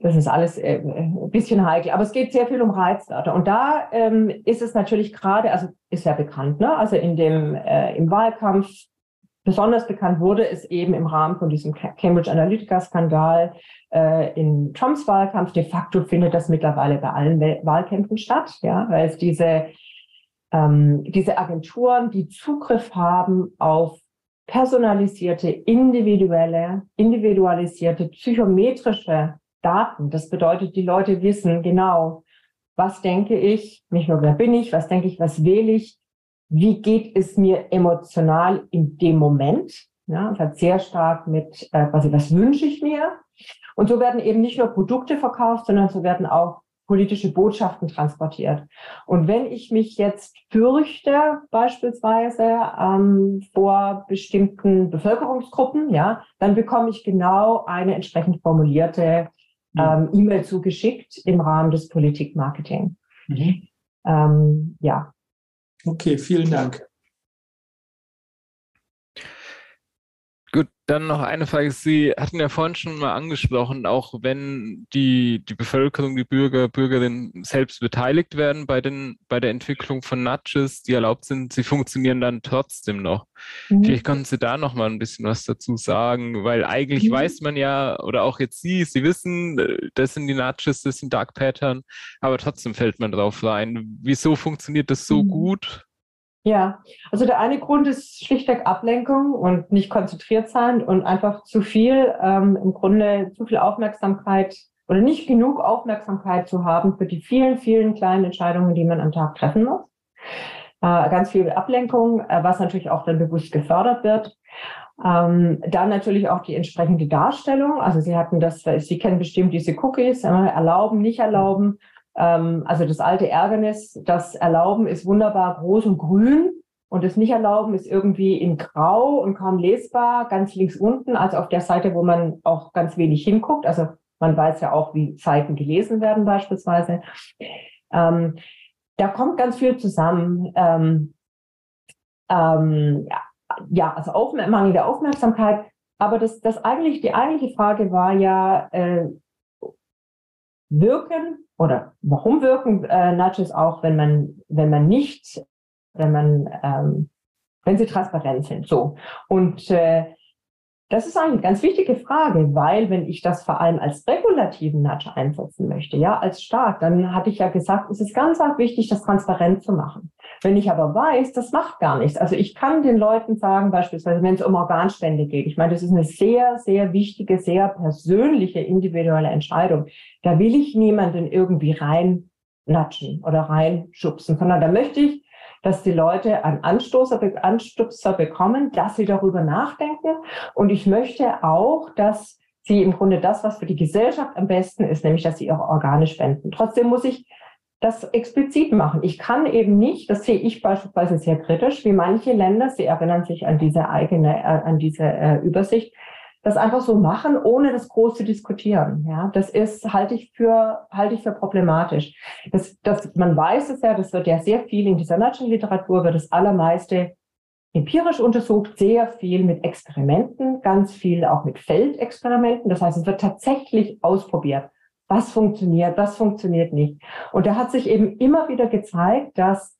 das ist alles äh, ein bisschen heikel, aber es geht sehr viel um Reizwörter. Und da ähm, ist es natürlich gerade, also ist ja bekannt, ne? also in dem, äh, im Wahlkampf Besonders bekannt wurde es eben im Rahmen von diesem Cambridge Analytica-Skandal äh, in Trumps Wahlkampf. De facto findet das mittlerweile bei allen Wahlkämpfen statt, ja, weil es diese, ähm, diese Agenturen, die Zugriff haben auf personalisierte, individuelle, individualisierte, psychometrische Daten. Das bedeutet, die Leute wissen genau, was denke ich, nicht nur wer bin ich, was denke ich, was wähle ich, wie geht es mir emotional in dem Moment? Ja, das hat sehr stark mit äh, quasi, was wünsche ich mir? Und so werden eben nicht nur Produkte verkauft, sondern so werden auch politische Botschaften transportiert. Und wenn ich mich jetzt fürchte, beispielsweise ähm, vor bestimmten Bevölkerungsgruppen, ja, dann bekomme ich genau eine entsprechend formulierte ähm, E-Mail zugeschickt im Rahmen des Politikmarketing. Mhm. Ähm, ja, Okay, vielen Dank. Gut, dann noch eine Frage. Sie hatten ja vorhin schon mal angesprochen, auch wenn die, die Bevölkerung, die Bürger, Bürgerinnen selbst beteiligt werden bei, den, bei der Entwicklung von Nudges, die erlaubt sind, sie funktionieren dann trotzdem noch. Mhm. Vielleicht können Sie da noch mal ein bisschen was dazu sagen, weil eigentlich mhm. weiß man ja, oder auch jetzt Sie, Sie wissen, das sind die Nudges, das sind Dark Pattern, aber trotzdem fällt man drauf rein. Wieso funktioniert das so mhm. gut? Ja, also der eine Grund ist schlichtweg Ablenkung und nicht konzentriert sein und einfach zu viel, ähm, im Grunde zu viel Aufmerksamkeit oder nicht genug Aufmerksamkeit zu haben für die vielen, vielen kleinen Entscheidungen, die man am Tag treffen muss. Äh, ganz viel Ablenkung, äh, was natürlich auch dann bewusst gefördert wird. Ähm, dann natürlich auch die entsprechende Darstellung. Also Sie hatten das, Sie kennen bestimmt diese Cookies, äh, erlauben, nicht erlauben. Ähm, also das alte Ärgernis, das Erlauben ist wunderbar groß und grün und das Nicht-Erlauben ist irgendwie in Grau und kaum lesbar, ganz links unten, also auf der Seite, wo man auch ganz wenig hinguckt. Also man weiß ja auch, wie Seiten gelesen werden beispielsweise. Ähm, da kommt ganz viel zusammen. Ähm, ähm, ja, ja, also auf, mangelnde Aufmerksamkeit. Aber das, das eigentlich, die eigentliche Frage war ja, äh, wirken oder warum wirken äh, Nudges auch, wenn man, wenn man nicht, wenn man, ähm, wenn sie transparent sind. So. Und äh, das ist eine ganz wichtige Frage, weil wenn ich das vor allem als regulativen Nudge einsetzen möchte, ja, als Staat, dann hatte ich ja gesagt, es ist ganz, ganz wichtig, das transparent zu machen. Wenn ich aber weiß, das macht gar nichts. Also ich kann den Leuten sagen, beispielsweise, wenn es um Organspende geht, ich meine, das ist eine sehr, sehr wichtige, sehr persönliche, individuelle Entscheidung. Da will ich niemanden irgendwie rein natschen oder reinschubsen, sondern da möchte ich dass die Leute einen Anstoßer, Anstupser bekommen, dass sie darüber nachdenken. Und ich möchte auch, dass sie im Grunde das, was für die Gesellschaft am besten ist, nämlich, dass sie ihre Organe spenden. Trotzdem muss ich das explizit machen. Ich kann eben nicht, das sehe ich beispielsweise sehr kritisch, wie manche Länder, Sie erinnern sich an diese eigene, äh, an diese äh, Übersicht, das einfach so machen, ohne das groß zu diskutieren. Ja, das ist, halte ich für, halte ich für problematisch. Das, das, man weiß es ja, das wird ja sehr viel in dieser Literatur, wird das allermeiste empirisch untersucht, sehr viel mit Experimenten, ganz viel auch mit Feldexperimenten. Das heißt, es wird tatsächlich ausprobiert. Was funktioniert, was funktioniert nicht. Und da hat sich eben immer wieder gezeigt, dass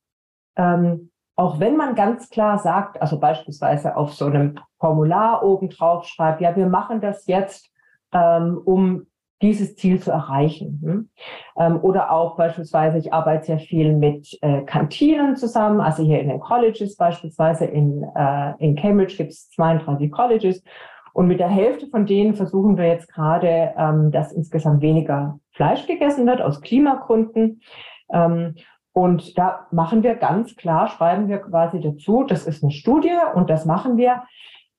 ähm, auch wenn man ganz klar sagt, also beispielsweise auf so einem Formular oben drauf schreibt, ja, wir machen das jetzt, ähm, um dieses Ziel zu erreichen. Hm? Ähm, oder auch beispielsweise, ich arbeite sehr viel mit äh, Kantinen zusammen, also hier in den Colleges beispielsweise, in, äh, in Cambridge gibt es 32 Colleges. Und mit der Hälfte von denen versuchen wir jetzt gerade, ähm, dass insgesamt weniger Fleisch gegessen wird aus Klimagründen. Ähm, und da machen wir ganz klar, schreiben wir quasi dazu, das ist eine Studie und das machen wir.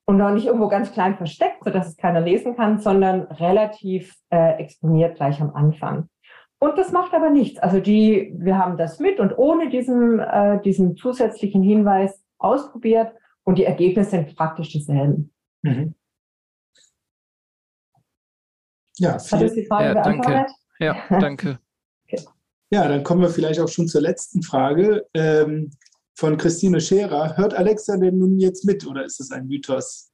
Und noch nicht irgendwo ganz klein versteckt, sodass es keiner lesen kann, sondern relativ äh, exponiert gleich am Anfang. Und das macht aber nichts. Also die, wir haben das mit und ohne diesen, äh, diesen zusätzlichen Hinweis ausprobiert und die Ergebnisse sind praktisch dieselben. Mhm. Ja, Hat das die Frage ja, danke. Ja, danke. Ja, dann kommen wir vielleicht auch schon zur letzten Frage ähm, von Christine Scherer. Hört Alexa denn nun jetzt mit oder ist es ein Mythos?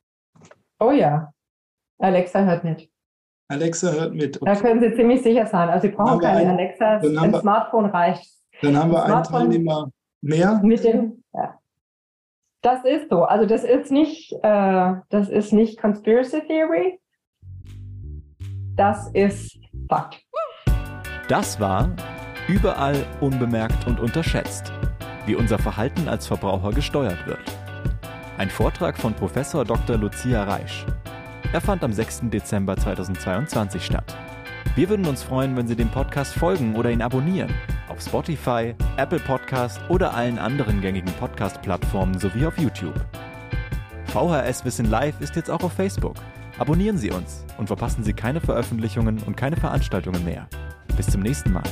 Oh ja, Alexa hört mit. Alexa hört mit. Okay. Da können Sie ziemlich sicher sein. Also Sie brauchen keine ein, Alexa, ein wir, Smartphone reicht. Dann haben wir einen Teilnehmer mehr. Mit dem, ja. Das ist so. Also das ist nicht, äh, das ist nicht Conspiracy Theory. Das ist Fakt. Das war Überall unbemerkt und unterschätzt, wie unser Verhalten als Verbraucher gesteuert wird. Ein Vortrag von Professor Dr. Lucia Reisch. Er fand am 6. Dezember 2022 statt. Wir würden uns freuen, wenn Sie dem Podcast folgen oder ihn abonnieren. Auf Spotify, Apple Podcast oder allen anderen gängigen Podcast-Plattformen sowie auf YouTube. VHS Wissen Live ist jetzt auch auf Facebook. Abonnieren Sie uns und verpassen Sie keine Veröffentlichungen und keine Veranstaltungen mehr. Bis zum nächsten Mal.